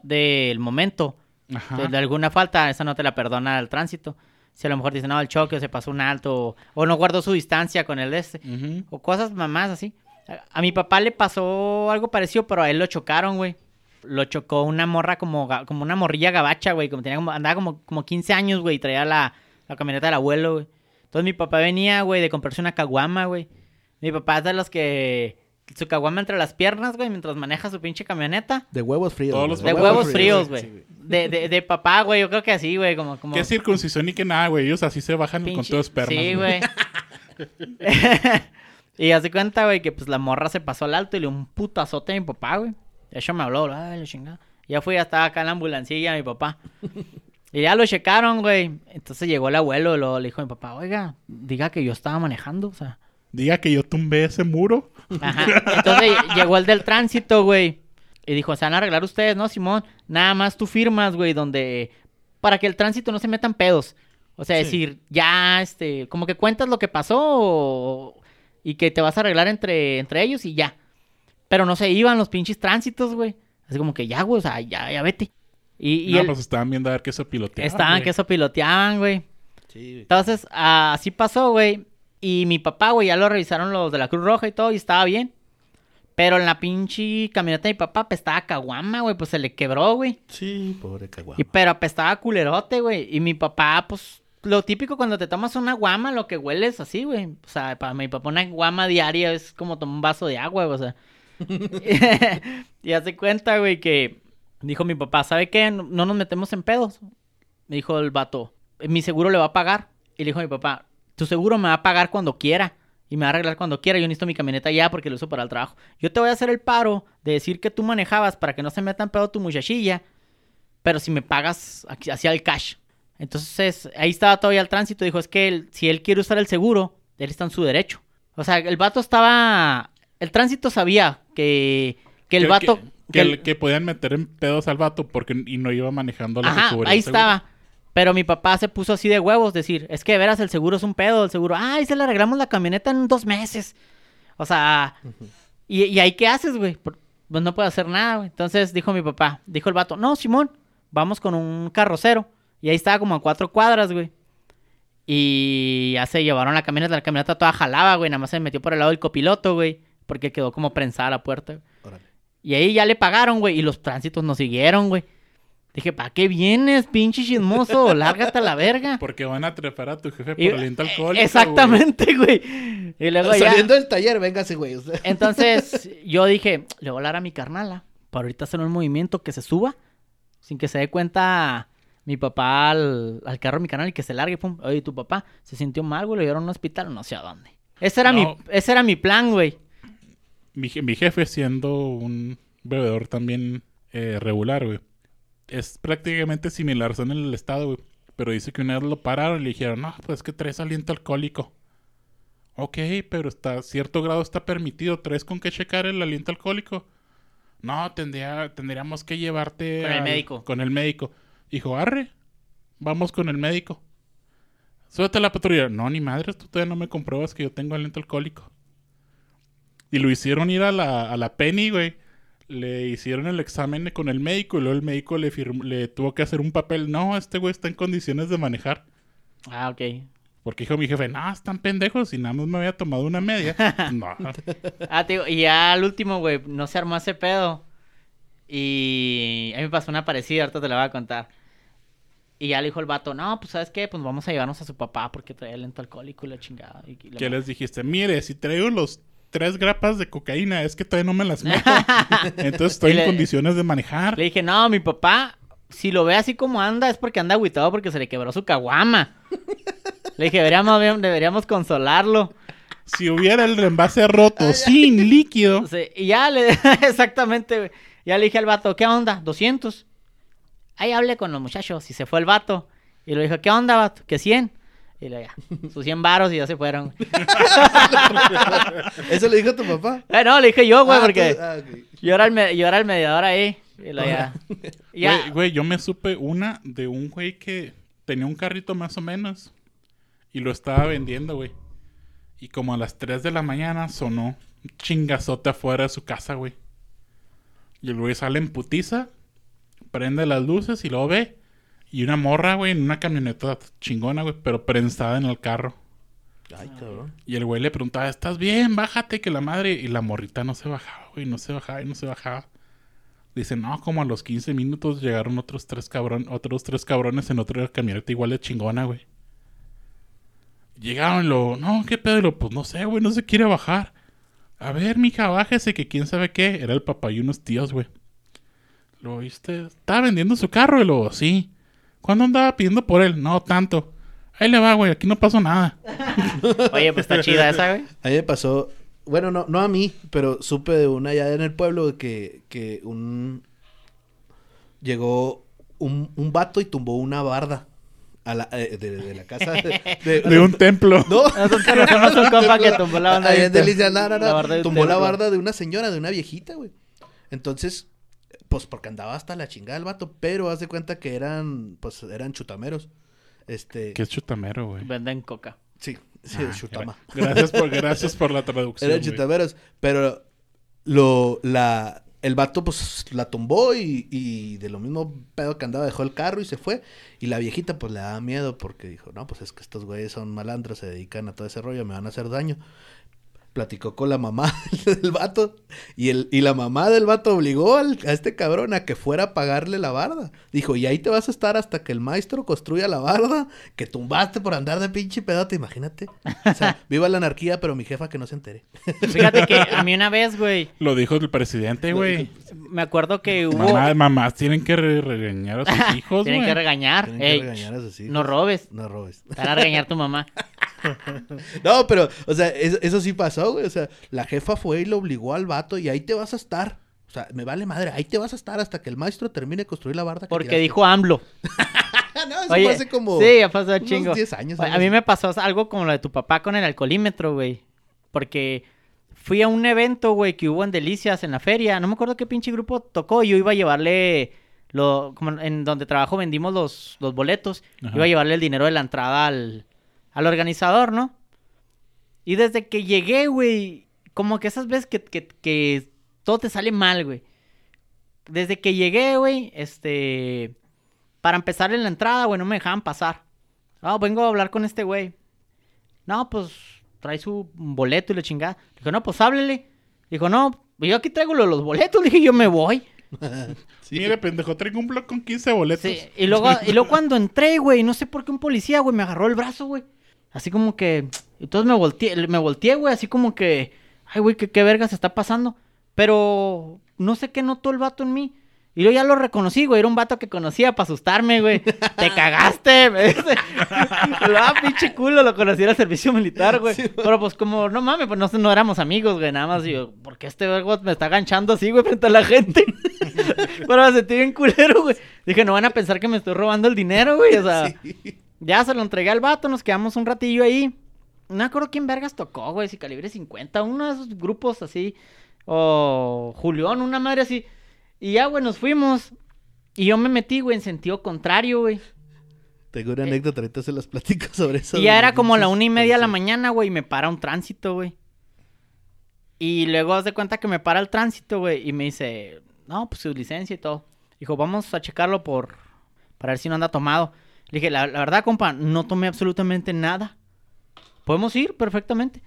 del momento, Ajá. de, alguna falta, esa no te la perdona el tránsito. Si a lo mejor dicen, no, el choque se pasó un alto, o, o no guardó su distancia con el de este, Ujú. o cosas mamás así. A, a mi papá le pasó algo parecido, pero a él lo chocaron, güey. Lo chocó una morra como, como una morrilla gabacha, güey. Como tenía como, andaba como, como 15 años, güey, y traía la, la camioneta del abuelo, güey. Entonces mi papá venía, güey, de comprarse una caguama, güey. Mi papá es de los que su caguama entre las piernas, güey, mientras maneja su pinche camioneta. De huevos fríos. Todos los De Huevos huevos fríos, güey. De, de, de papá, güey, yo creo que así, güey, como... como Qué circuncisión ni que nada, güey. Ellos así se bajan con pinche- todo espermas. Sí, güey. [laughs] y hace cuenta, güey, que pues la morra se pasó al alto y le dio un putazote a mi papá, güey. Hecho me habló, ay, la chingada. Ya fui, ya estaba acá en la ambulancilla mi papá. Y ya lo checaron, güey. Entonces llegó el abuelo y luego le dijo a mi papá, oiga, diga que yo estaba manejando, o sea... Diga que yo tumbé ese muro. Ajá. Entonces llegó el del tránsito, güey. Y dijo, se van a arreglar ustedes, ¿no, Simón? Nada más tú firmas, güey, donde... Para que el tránsito no se metan pedos. O sea, Sí. decir, ya, este... Como que cuentas lo que pasó o- y que te vas a arreglar entre, entre ellos y ya. Pero no se iban los pinches tránsitos, güey. Así como que ya, güey, o sea, ya, ya vete. Y, y no, el- pues estaban viendo a ver qué se piloteaba. estaban güey. que eso piloteaban, güey. Sí, güey. Entonces, ah, así pasó, güey. Y mi papá, güey, ya lo revisaron los de la Cruz Roja y todo, y estaba bien. Pero en la pinche camioneta de mi papá apestaba caguama, güey, pues se le quebró, güey. Sí, pobre caguama. Y pero apestaba culerote, güey. Y mi papá, pues, lo típico cuando te tomas una guama, lo que hueles así, güey. O sea, para mi papá una guama diaria es como tomar un vaso de agua, güey, o sea. [laughs] y hace cuenta, güey, que dijo mi papá, ¿sabe qué? No, no nos metemos en pedos. Me dijo el vato, mi seguro le va a pagar. Y le dijo mi papá, tu seguro me va a pagar cuando quiera. Y me va a arreglar cuando quiera. Yo necesito mi camioneta ya porque lo uso para el trabajo. Yo te voy a hacer el paro de decir que tú manejabas para que no se meta en pedo tu muchachilla. Pero si me pagas hacia el cash. Entonces, ahí estaba todavía el tránsito. Dijo, es que si él quiere usar el seguro, él está en su derecho. O sea, el vato estaba... El tránsito sabía que, que el Que- vato... Que, que que, el- que podían meter en pedos al vato porque y no iba manejando la Ajá, ahí estaba. Pero mi papá se puso así de huevos, decir, es que de veras el seguro es un pedo, el seguro, ay, se le arreglamos la camioneta en dos meses. O sea, ¿y, y ahí qué haces, güey? Pues no puedo hacer nada, güey. Entonces dijo mi papá, dijo el vato, no, Simón, vamos con un carrocero. Y ahí estaba como a cuatro cuadras, güey. Y ya se llevaron la camioneta, la camioneta toda jalaba, güey, nada más se metió por el lado del copiloto, güey, porque quedó como prensada la puerta. güey. Órale. Y ahí ya le pagaron, güey, y los tránsitos nos siguieron, güey. Dije, ¿para qué vienes, pinche chismoso? [laughs] Lárgate a la verga. Porque van a trepar a tu jefe por Y- aliento eh, alcohólico. Exactamente, güey. Y luego ya... Saliendo del taller, véngase, güey. [laughs] Entonces, [laughs] yo dije, le voy a hablar a mi carnala para ahorita hacer un movimiento que se suba sin que se dé cuenta mi papá al, al carro de mi canal y que se largue, pum. Oye, tu papá se sintió mal, güey, lo llevaron a un hospital, no sé a dónde. Ese era, No. mi, ese era mi plan, güey. Mi, mi jefe, siendo un bebedor también eh, regular, güey. Es prácticamente similar, son en el estado, güey. Pero dice que una vez lo pararon y le dijeron, no, pues que traes aliento alcohólico. Ok, pero está, cierto grado está permitido. ¿Traes con qué checar el aliento alcohólico? No, tendría, tendríamos que llevarte Con el médico. Con el médico. Dijo, arre, vamos con el médico. Súbete a la patrulla. No, ni madres, tú todavía no me compruebas que yo tengo aliento alcohólico. Y lo hicieron ir a la, a la Penny, güey. Le hicieron el examen con el médico y luego el médico le, firm- le tuvo que hacer un papel. No, este güey está en condiciones de manejar. Ah, ok. Porque dijo mi jefe, no, están pendejos y nada más me había tomado una media. [laughs] no. Ah, digo, y ya al último, güey, no se armó ese pedo. Y a mí me pasó una parecida, ahorita te la voy a contar. Y ya le dijo el vato, no, pues ¿sabes qué? Pues vamos a llevarnos a su papá porque trae lento alcohólico y la chingada. Y, y la ¿Qué madre. les dijiste? Mire, si traigo los tres grapas de cocaína, es que todavía no me las meto. [laughs] Entonces estoy le- en condiciones de manejar. Le dije, no, mi papá, si lo ve así como anda, es porque anda agüitado porque se le quebró su caguama. Le dije, deberíamos, deberíamos consolarlo. Si hubiera el envase roto sin líquido, Sí, y ya le, [laughs] exactamente. Ya le dije al vato, ¿qué onda? 200. Ahí hablé con los muchachos y se fue el vato. Y le dijo, ¿qué onda, vato? ¿Qué 100? Y le ya, sus 100 varos y ya se fueron. [laughs] ¿Eso le dijo a tu papá? Eh, no, le dije yo, güey, Ah, porque tú- ah, yo, era el me- yo era el mediador ahí. Y lo ya. Güey, güey, yo me supe una de un güey que tenía un carrito más o menos y lo estaba vendiendo, güey. Y como a las 3 de la mañana sonó un chingazote afuera de su casa, güey. Y el güey sale en putiza, prende las luces y luego ve. Y una morra, güey, en una camioneta chingona, güey, pero prensada en el carro. Ay, cabrón. Y el güey le preguntaba, ¿estás bien? Bájate, que la madre... Y la morrita no se bajaba, güey, no se bajaba y no se bajaba. Dice, no, como a los 15 minutos llegaron otros tres cabrón, otros tres cabrones en otra camioneta igual de chingona, güey. Llegaron y lo, no, ¿qué pedo? Y lo, pues no sé, güey, no se quiere bajar. A ver, mija, bájese, que quién sabe qué. Era el papá y unos tíos, güey. Lo viste, estaba vendiendo su carro y lo, sí. ¿Cuándo andaba pidiendo por él? No, tanto. Ahí le va, güey, aquí no pasó nada. [laughs] Oye, pues está chida esa, güey. A mí me pasó, bueno, no, no a mí, pero supe de una allá en el pueblo que, que un... Llegó un, un vato y tumbó una barda a la, eh, de, de la casa de, de- [laughs] De un templo. [laughs] No. Conocemos un compa que tumbó la no, no, no. Barda Tumbó la barda de una señora, de una viejita, güey. Entonces, pues porque andaba hasta la chingada el vato, pero haz de cuenta que eran, pues eran chutameros. Este, Que es chutamero, güey. Venden coca. sí, sí, Ah, chutama. Gracias por, [laughs] gracias por la traducción. Eran güey. chutameros, pero lo, la, el vato pues la tumbó y, y de lo mismo pedo que andaba dejó el carro y se fue. Y la viejita pues le daba miedo porque dijo, no, pues es que estos güeyes son malandros, se dedican a todo ese rollo, me van a hacer daño. Platicó con la mamá [laughs] del vato y, el, y la mamá del vato obligó al- a este cabrón a que fuera a pagarle la barda. Dijo, y ahí te vas a estar hasta que el maestro construya la barda que tumbaste por andar de pinche pedote, imagínate. O sea, [laughs] viva la anarquía, pero mi jefa que no se entere. [laughs] Fíjate que a mí una vez, güey, Lo dijo el presidente, güey. me acuerdo que hubo... Mamá, mamás tienen que re- regañar a sus hijos, Tienen que regañar. Tienen que regañar a sus hijos. no robes. No robes. Te van a regañar tu mamá. [laughs] No, pero, o sea, eso, eso sí pasó, güey. O sea, la jefa fue y lo obligó al vato y ahí te vas a estar. O sea, me vale madre, ahí te vas a estar hasta que el maestro termine de construir la barda. que Porque tiraste. dijo AMLO. [laughs] No, eso Oye, fue hace como. sí, ya pasó unos chingo. 10 años. Oye, A mí me pasó algo como lo de tu papá con el alcoholímetro, güey. Porque fui a un evento, güey, que hubo en Delicias, en la feria. No me acuerdo qué pinche grupo tocó. y Yo iba a llevarle, lo, como en donde trabajo vendimos los, los boletos. Ajá. Iba a llevarle el dinero de la entrada al, al organizador, ¿no? Y desde que llegué, güey, como que esas veces que, que, que todo te sale mal, güey. Desde que llegué, güey, este... Para empezar en la entrada, güey, no me dejaban pasar. Ah, vengo a hablar con este güey. No, pues trae su boleto y la chingada. Dijo, no, pues háblele. Dijo, no, yo aquí traigo los boletos. [laughs] Le dije, yo me voy. [laughs] Mire, pendejo, traigo un blog con 15 boletos. Sí, y luego, y luego cuando entré, güey, no sé por qué un policía, güey, me agarró el brazo, güey. Así como que. Entonces me volteé, me volteé, güey, así como que. Ay, güey, ¿qué, qué verga se está pasando. Pero no sé qué notó el vato en mí. Y yo ya lo reconocí, güey. Era un vato que conocía para asustarme, güey. [laughs] Te cagaste. me dice. [laughs] ah, pinche culo, lo conocí el servicio militar, güey. Pero pues como, no mames, pues no, no éramos amigos, güey. Nada más yo, ¿por qué este vergo me está ganchando así, güey, frente a la gente? [laughs] Pero me sentí bien culero, güey. Dije, no van a pensar que me estoy robando el dinero, güey. O sea, ya se lo entregué al vato, nos quedamos un ratillo ahí. No me acuerdo quién vergas tocó, güey, si calibre 50, uno de esos grupos así. O Julián, una madre así. Y ya, güey, nos fuimos. Y yo me metí, güey, en sentido contrario, güey. Tengo una anécdota, ahorita se las platico [laughs] sobre eso. Y ya era como la una y media de la mañana, güey, y me para un tránsito, güey. Y luego haz de cuenta que me para el tránsito, güey, y me dice, no, pues su licencia y todo. Dijo, vamos a checarlo por, para ver si no anda tomado. Le dije, la, la verdad, compa, no tomé absolutamente nada. Podemos ir perfectamente.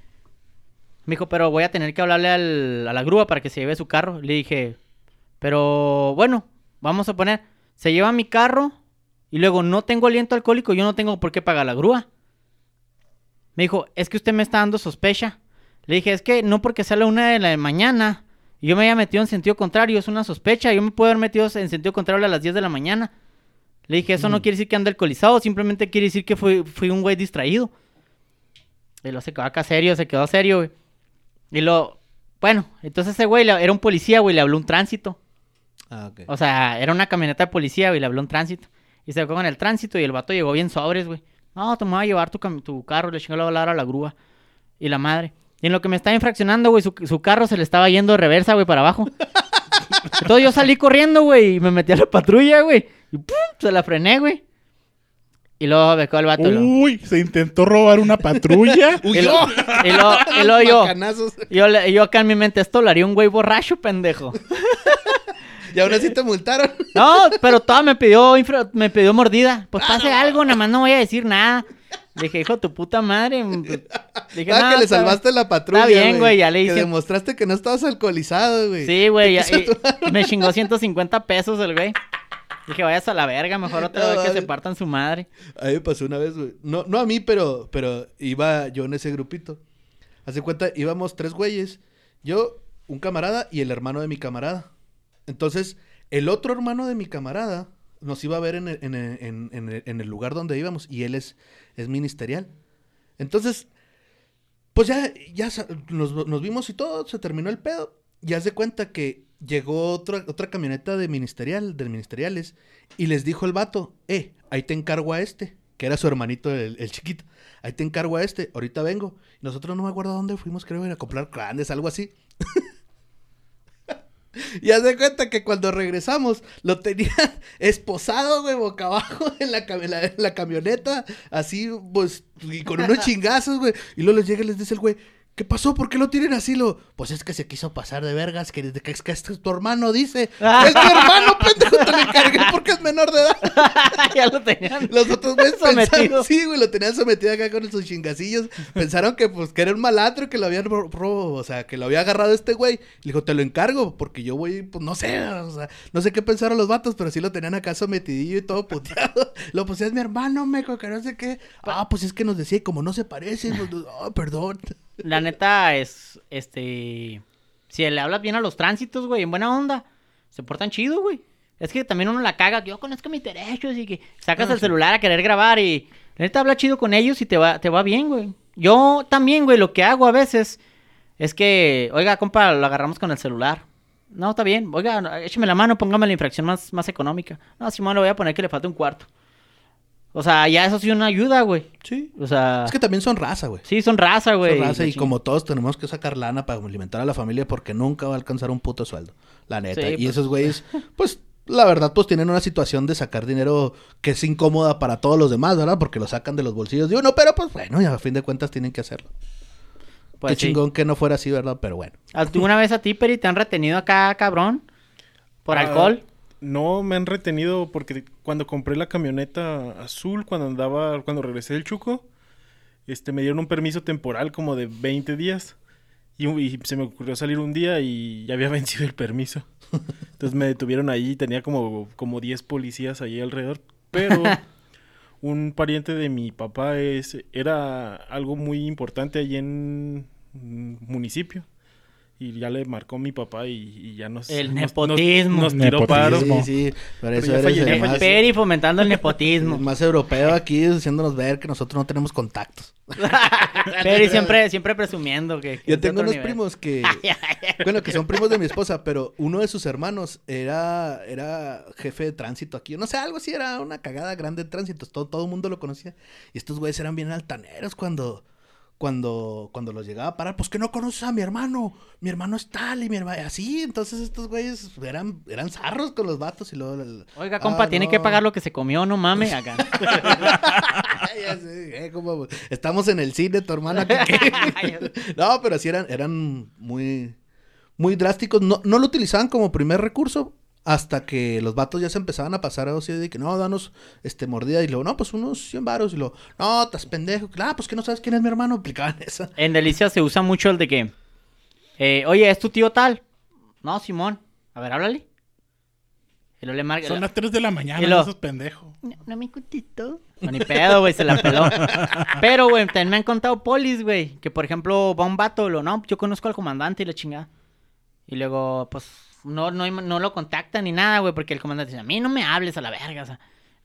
Me dijo, pero voy a tener que hablarle a la grúa para que se lleve su carro. Le dije, pero bueno, vamos a poner, se lleva mi carro Y luego, no tengo aliento alcohólico, yo no tengo por qué pagar la grúa. Me dijo, es que usted me está dando sospecha. Le dije, es que no porque sea la una de la mañana y yo me haya metido en sentido contrario, es una sospecha. Yo me puedo haber metido en sentido contrario a las 10 de la mañana. Le dije, eso no quiere decir que ande alcoholizado, simplemente quiere decir que fui, fui un güey distraído. Y luego se quedó acá serio, se quedó serio, güey. Y lo, bueno, entonces ese güey era un policía, güey, le habló un tránsito. Ah, ok. O sea, era una camioneta de policía, güey, le habló un tránsito. Y se fue con el tránsito y el vato llegó bien sobres, güey. No, te me voy a llevar tu, tu carro, le chingó la hablar a la grúa. Y la madre. Y en lo que me estaba infraccionando, güey, su, su carro se le estaba yendo de reversa, güey, para abajo. [laughs] Entonces yo salí corriendo, güey, y me metí a la patrulla, güey. Y ¡pum! se la frené, güey. Y luego me quedó el vato. lo- Uy, se intentó robar una patrulla. [laughs] y lo- y lo- y luego yo, yo, le- yo acá en mi mente, esto lo haría un güey borracho, pendejo. [laughs] Y aún así te multaron. [laughs] No, pero toda me pidió, infra- me pidió mordida. Pues pase algo, nada más no voy a decir nada. Le dije, hijo tu puta madre. Dije, ah, "No, que le salvaste la patrulla. Está bien, güey, ya le Que hice- demostraste que no estabas alcoholizado, güey. Sí, güey, ya- y- me chingó 150 pesos el güey. Dije, vayas a la verga, mejor otra No, vez que se partan su madre. A mí me pasó una vez, güey. No, no a mí, pero, pero iba yo en ese grupito. Hace cuenta, íbamos tres güeyes. Yo, un camarada y el hermano de mi camarada. Entonces, el otro hermano de mi camarada nos iba a ver en el, en el- en- el- en el lugar donde íbamos y él es, es ministerial. Entonces, pues ya, ya nos, nos vimos y todo, se terminó el pedo. Y haz de cuenta que llegó otra, otra camioneta de ministerial, de ministeriales, y les dijo el vato, eh, ahí te encargo a este, que era su hermanito, el, el chiquito. Ahí te encargo a este, ahorita vengo. Nosotros no me acuerdo a dónde fuimos, creo, era a comprar grandes, algo así. [laughs] Y haz de cuenta que cuando regresamos lo tenía [laughs] esposado, güey, boca abajo [laughs] en la, cam- en la- en la camioneta, así, pues, y con unos chingazos, güey. Y luego les llega y les dice el güey, ¿qué pasó? ¿Por qué lo tienen así? Lo, pues es que se quiso pasar de vergas, que, que, es que es tu hermano, dice. [laughs] es mi hermano, pendejo, te lo encargué porque es menor de edad. [laughs] ya lo tenían. Los otros güeyes pensaron, sí, güey, lo tenían sometido acá con sus chingacillos. Pensaron que, pues, que era un malandro que lo habían, ro- ro- o sea, que lo había agarrado este güey. Le dijo, te lo encargo, porque yo voy, pues, no sé, o sea, no sé qué pensaron los vatos, pero sí lo tenían acá sometidillo y todo puteado. [laughs] Lo, pues, es mi hermano, meco, que no sé qué. Ah, pues, es que nos decía, y como no se parecen, pues, ah, perdón. La neta es, este... Si le hablas bien a los tránsitos, güey, en buena onda, se portan chido, güey. Es que también uno la caga, yo conozco mis derechos y que sacas Ah, el sí. celular a querer grabar y... La neta habla chido con ellos y te va, te va bien, güey. Yo también, güey, lo que hago a veces es que, oiga, compa, lo agarramos con el celular. No, está bien. Oiga, écheme la mano, póngame la infracción más, más económica. No, Simón, le voy a poner que le falta un cuarto. O sea, ya eso sí una ayuda, güey. Sí. O sea, Es que también son raza, güey. sí, son raza, güey. Son raza y ching- como todos tenemos que sacar lana para alimentar a la familia porque nunca va a alcanzar un puto sueldo. La neta. Sí, y pues. esos güeyes, [laughs] pues, la verdad, pues tienen una situación de sacar dinero que es incómoda para todos los demás, ¿verdad? Porque lo sacan de los bolsillos de uno, pero pues bueno, y a fin de cuentas tienen que hacerlo. Pues Qué sí. chingón que no fuera así, ¿verdad? Pero bueno. ¿Alguna vez a ti, Peri, te han retenido acá, cabrón? ¿Por Ah, alcohol? No, me han retenido porque cuando compré la camioneta azul, cuando andaba, cuando regresé del Chuco, este, me dieron un permiso temporal como de 20 días. Y, se me ocurrió salir un día y ya había [laughs] vencido el permiso. Entonces me detuvieron ahí, tenía como, como 10 policías ahí alrededor. Pero [laughs] un pariente de mi papá es, era algo muy importante allí en un municipio. Y ya le marcó mi papá y, y ya nos... El nos- nepotismo. Nos, nos tiró Nepotismo. paro. Sí, sí. Por eso eres el más, Peri fomentando el [laughs] el nepotismo. más europeo aquí, haciéndonos ver que nosotros no tenemos contactos. [laughs] Peri siempre, siempre presumiendo que... que Yo tengo unos nivel. primos que... [laughs] Bueno, que son primos de mi esposa, pero uno de sus hermanos era, era jefe de tránsito aquí. No sé, algo así, era una cagada grande de tránsito. Todo, todo el mundo lo conocía. Y estos güeyes eran bien altaneros cuando, cuando, cuando los llegaba a parar. Pues que no conoces a mi hermano. Mi hermano es tal y mi hermano... Así, entonces estos güeyes eran, eran zarros con los vatos y luego... el- Oiga, compa, Ah, tiene que pagar lo que se comió, no mames, [laughs] acá. Ya sé, eh, como, estamos en el cine, tu hermano. ¿qué- qué? [laughs] no, pero sí eran, eran muy, muy drásticos. No, no lo utilizaban como primer recurso hasta que los vatos ya se empezaban a pasar así de que no, danos este mordida. Y luego, no, pues unos 100 varos. Y luego, no, estás pendejo. Ah, pues que no sabes quién es mi hermano. [laughs] Aplicaban esa. En Delicia se usa mucho el de que... eh, Oye, ¿es tu tío tal? No, Simón. A ver, háblale. Y luego le marca. Son las 3 de la mañana, lo- esos pendejos. No, no me contestó. No, ni pedo, güey, se la peló. [laughs] Pero, güey, también me han contado polis, güey. Que, por ejemplo, va un vato, lo, no, yo conozco al comandante y la chingada. Y luego, pues, no, no, no lo contactan ni nada, güey, porque el comandante dice, a mí no me hables a la verga, o sea,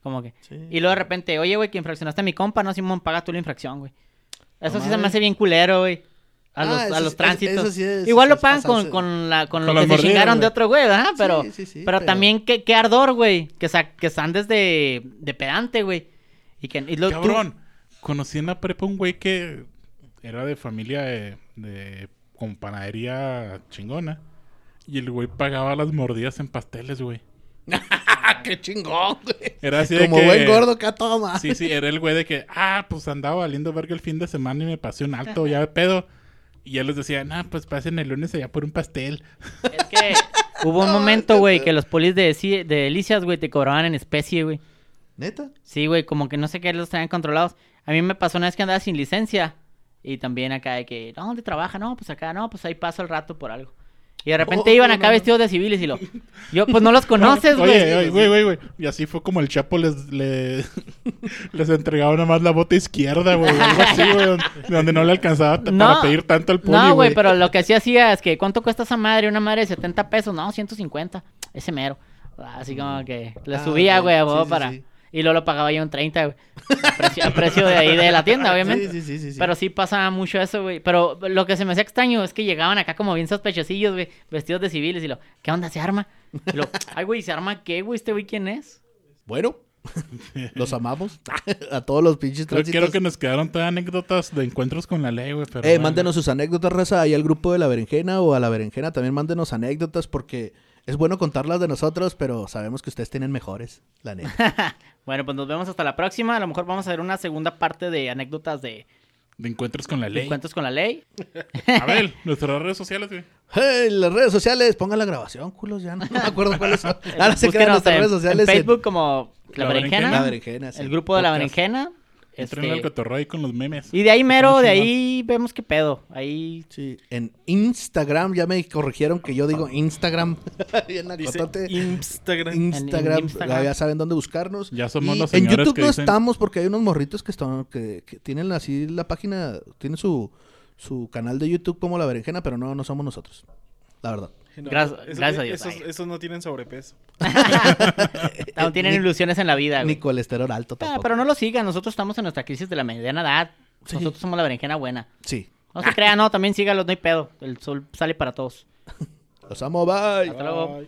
como que. Y luego de repente, oye, güey, que infraccionaste a mi compa, no, Simón, paga tú la infracción, güey. Eso No sí se me hace bien culero, güey. A Ah, los, eso a los tránsitos. eso sí es- Igual lo es pagan con, con, la, con Con lo que se mordidas, chingaron de otro güey, ¿verdad? Pero, Sí, sí, sí, pero, pero- también qué, qué ardor, güey. Que, sa- que están desde de pedante, güey. Y que y lo- tú- Cabrón, conocí en la prepa un güey que era de familia de, de con panadería chingona. Y el güey pagaba las mordidas en pasteles, güey. ¡Ah, [laughs] qué chingón, güey! Era así de Como que... buen gordo que toma. Sí, sí, era el güey de que, ah, pues andaba valiendo verga el fin de semana y me pasé un alto ya de pedo. Y él les decía, nah, pues pasen el lunes allá por un pastel. Es que hubo un [laughs] momento, güey, que los polis de, de Delicias, güey, te cobraban en especie, güey. ¿Neta? Sí, güey, como que no sé qué los tenían controlados. A mí me pasó una vez que andaba sin licencia. Y también acá de que, no, ¿dónde trabaja? No, pues acá, no, pues ahí paso el rato por algo. Y de repente Oh, iban acá no. vestidos de civiles y lo... [laughs] Yo, pues no los [laughs] conoces, güey. Oye, oye, güey, güey, güey. Y así fue como el Chapo les, le- [laughs] les entregaba nada más la bota izquierda, güey. Algo así, güey. Donde, no le alcanzaba No. para pedir tanto al poli, No, güey, pero lo que sí hacía es que, ¿cuánto cuesta esa madre? Una madre de 70 pesos. No, 150. Ese mero. Así como que le Ah, subía, güey, a Sí, sí, para... sí. Y luego lo pagaba yo en 30, güey. A precio, a precio de ahí de la tienda, obviamente. Sí, sí, sí, sí, sí. Pero sí pasaba mucho eso, güey. Pero lo que se me hacía extraño es que llegaban acá como bien sospechosillos, güey, vestidos de civiles y lo, ¿qué onda? ¿Se arma? Y lo, ay, güey, ¿se arma qué, güey? ¿Este güey quién es? Bueno, [laughs] los amamos. [laughs] a todos los pinches tránsitos. creo que nos quedaron todas anécdotas de encuentros con la ley, güey. Eh, bueno. mándenos sus anécdotas, raza, ahí al grupo de la berenjena o a la berenjena también mándenos anécdotas porque es bueno contarlas de nosotros, pero sabemos que ustedes tienen mejores, la neta. [laughs] Bueno, pues nos vemos hasta la próxima. A lo mejor vamos a ver una segunda parte de anécdotas de, De encuentros con la de ley. encuentros con la ley. [laughs] A ver, nuestras redes sociales, güey. Hey, las redes sociales, pongan la grabación, culos, ya no me acuerdo [laughs] cuáles son. Ahora se crean Búsquenos nuestras en, redes sociales. en Facebook como La, La Berenjena. La berenjena, sí. El grupo de La. Berenjena. Entren este, al cotorreo ahí con los memes. y de ahí mero, de ahí vemos qué pedo. Ahí Sí, en Instagram, ya me corrigieron que yo digo Instagram. [laughs] Instagram. Instagram, en Instagram. ya saben dónde buscarnos. Ya somos Y los En señores YouTube que no dicen- estamos porque hay unos morritos que están que, que tienen así la página, tienen su, su canal de YouTube como La Berenjena, pero no, no somos nosotros. La verdad. [laughs] No, Gracias- gracias a Dios. Esos, no tienen sobrepeso. [laughs] aún tienen Ni- ilusiones en la vida, Ni güey. colesterol alto Ah, tampoco. pero no lo sigan, nosotros estamos en nuestra crisis de la mediana edad. Sí. Nosotros somos la berenjena buena. Sí. No se crean, no, también sígalos, no hay pedo. El sol sale para todos. [laughs] Los amo, bye. Hasta luego. Ay.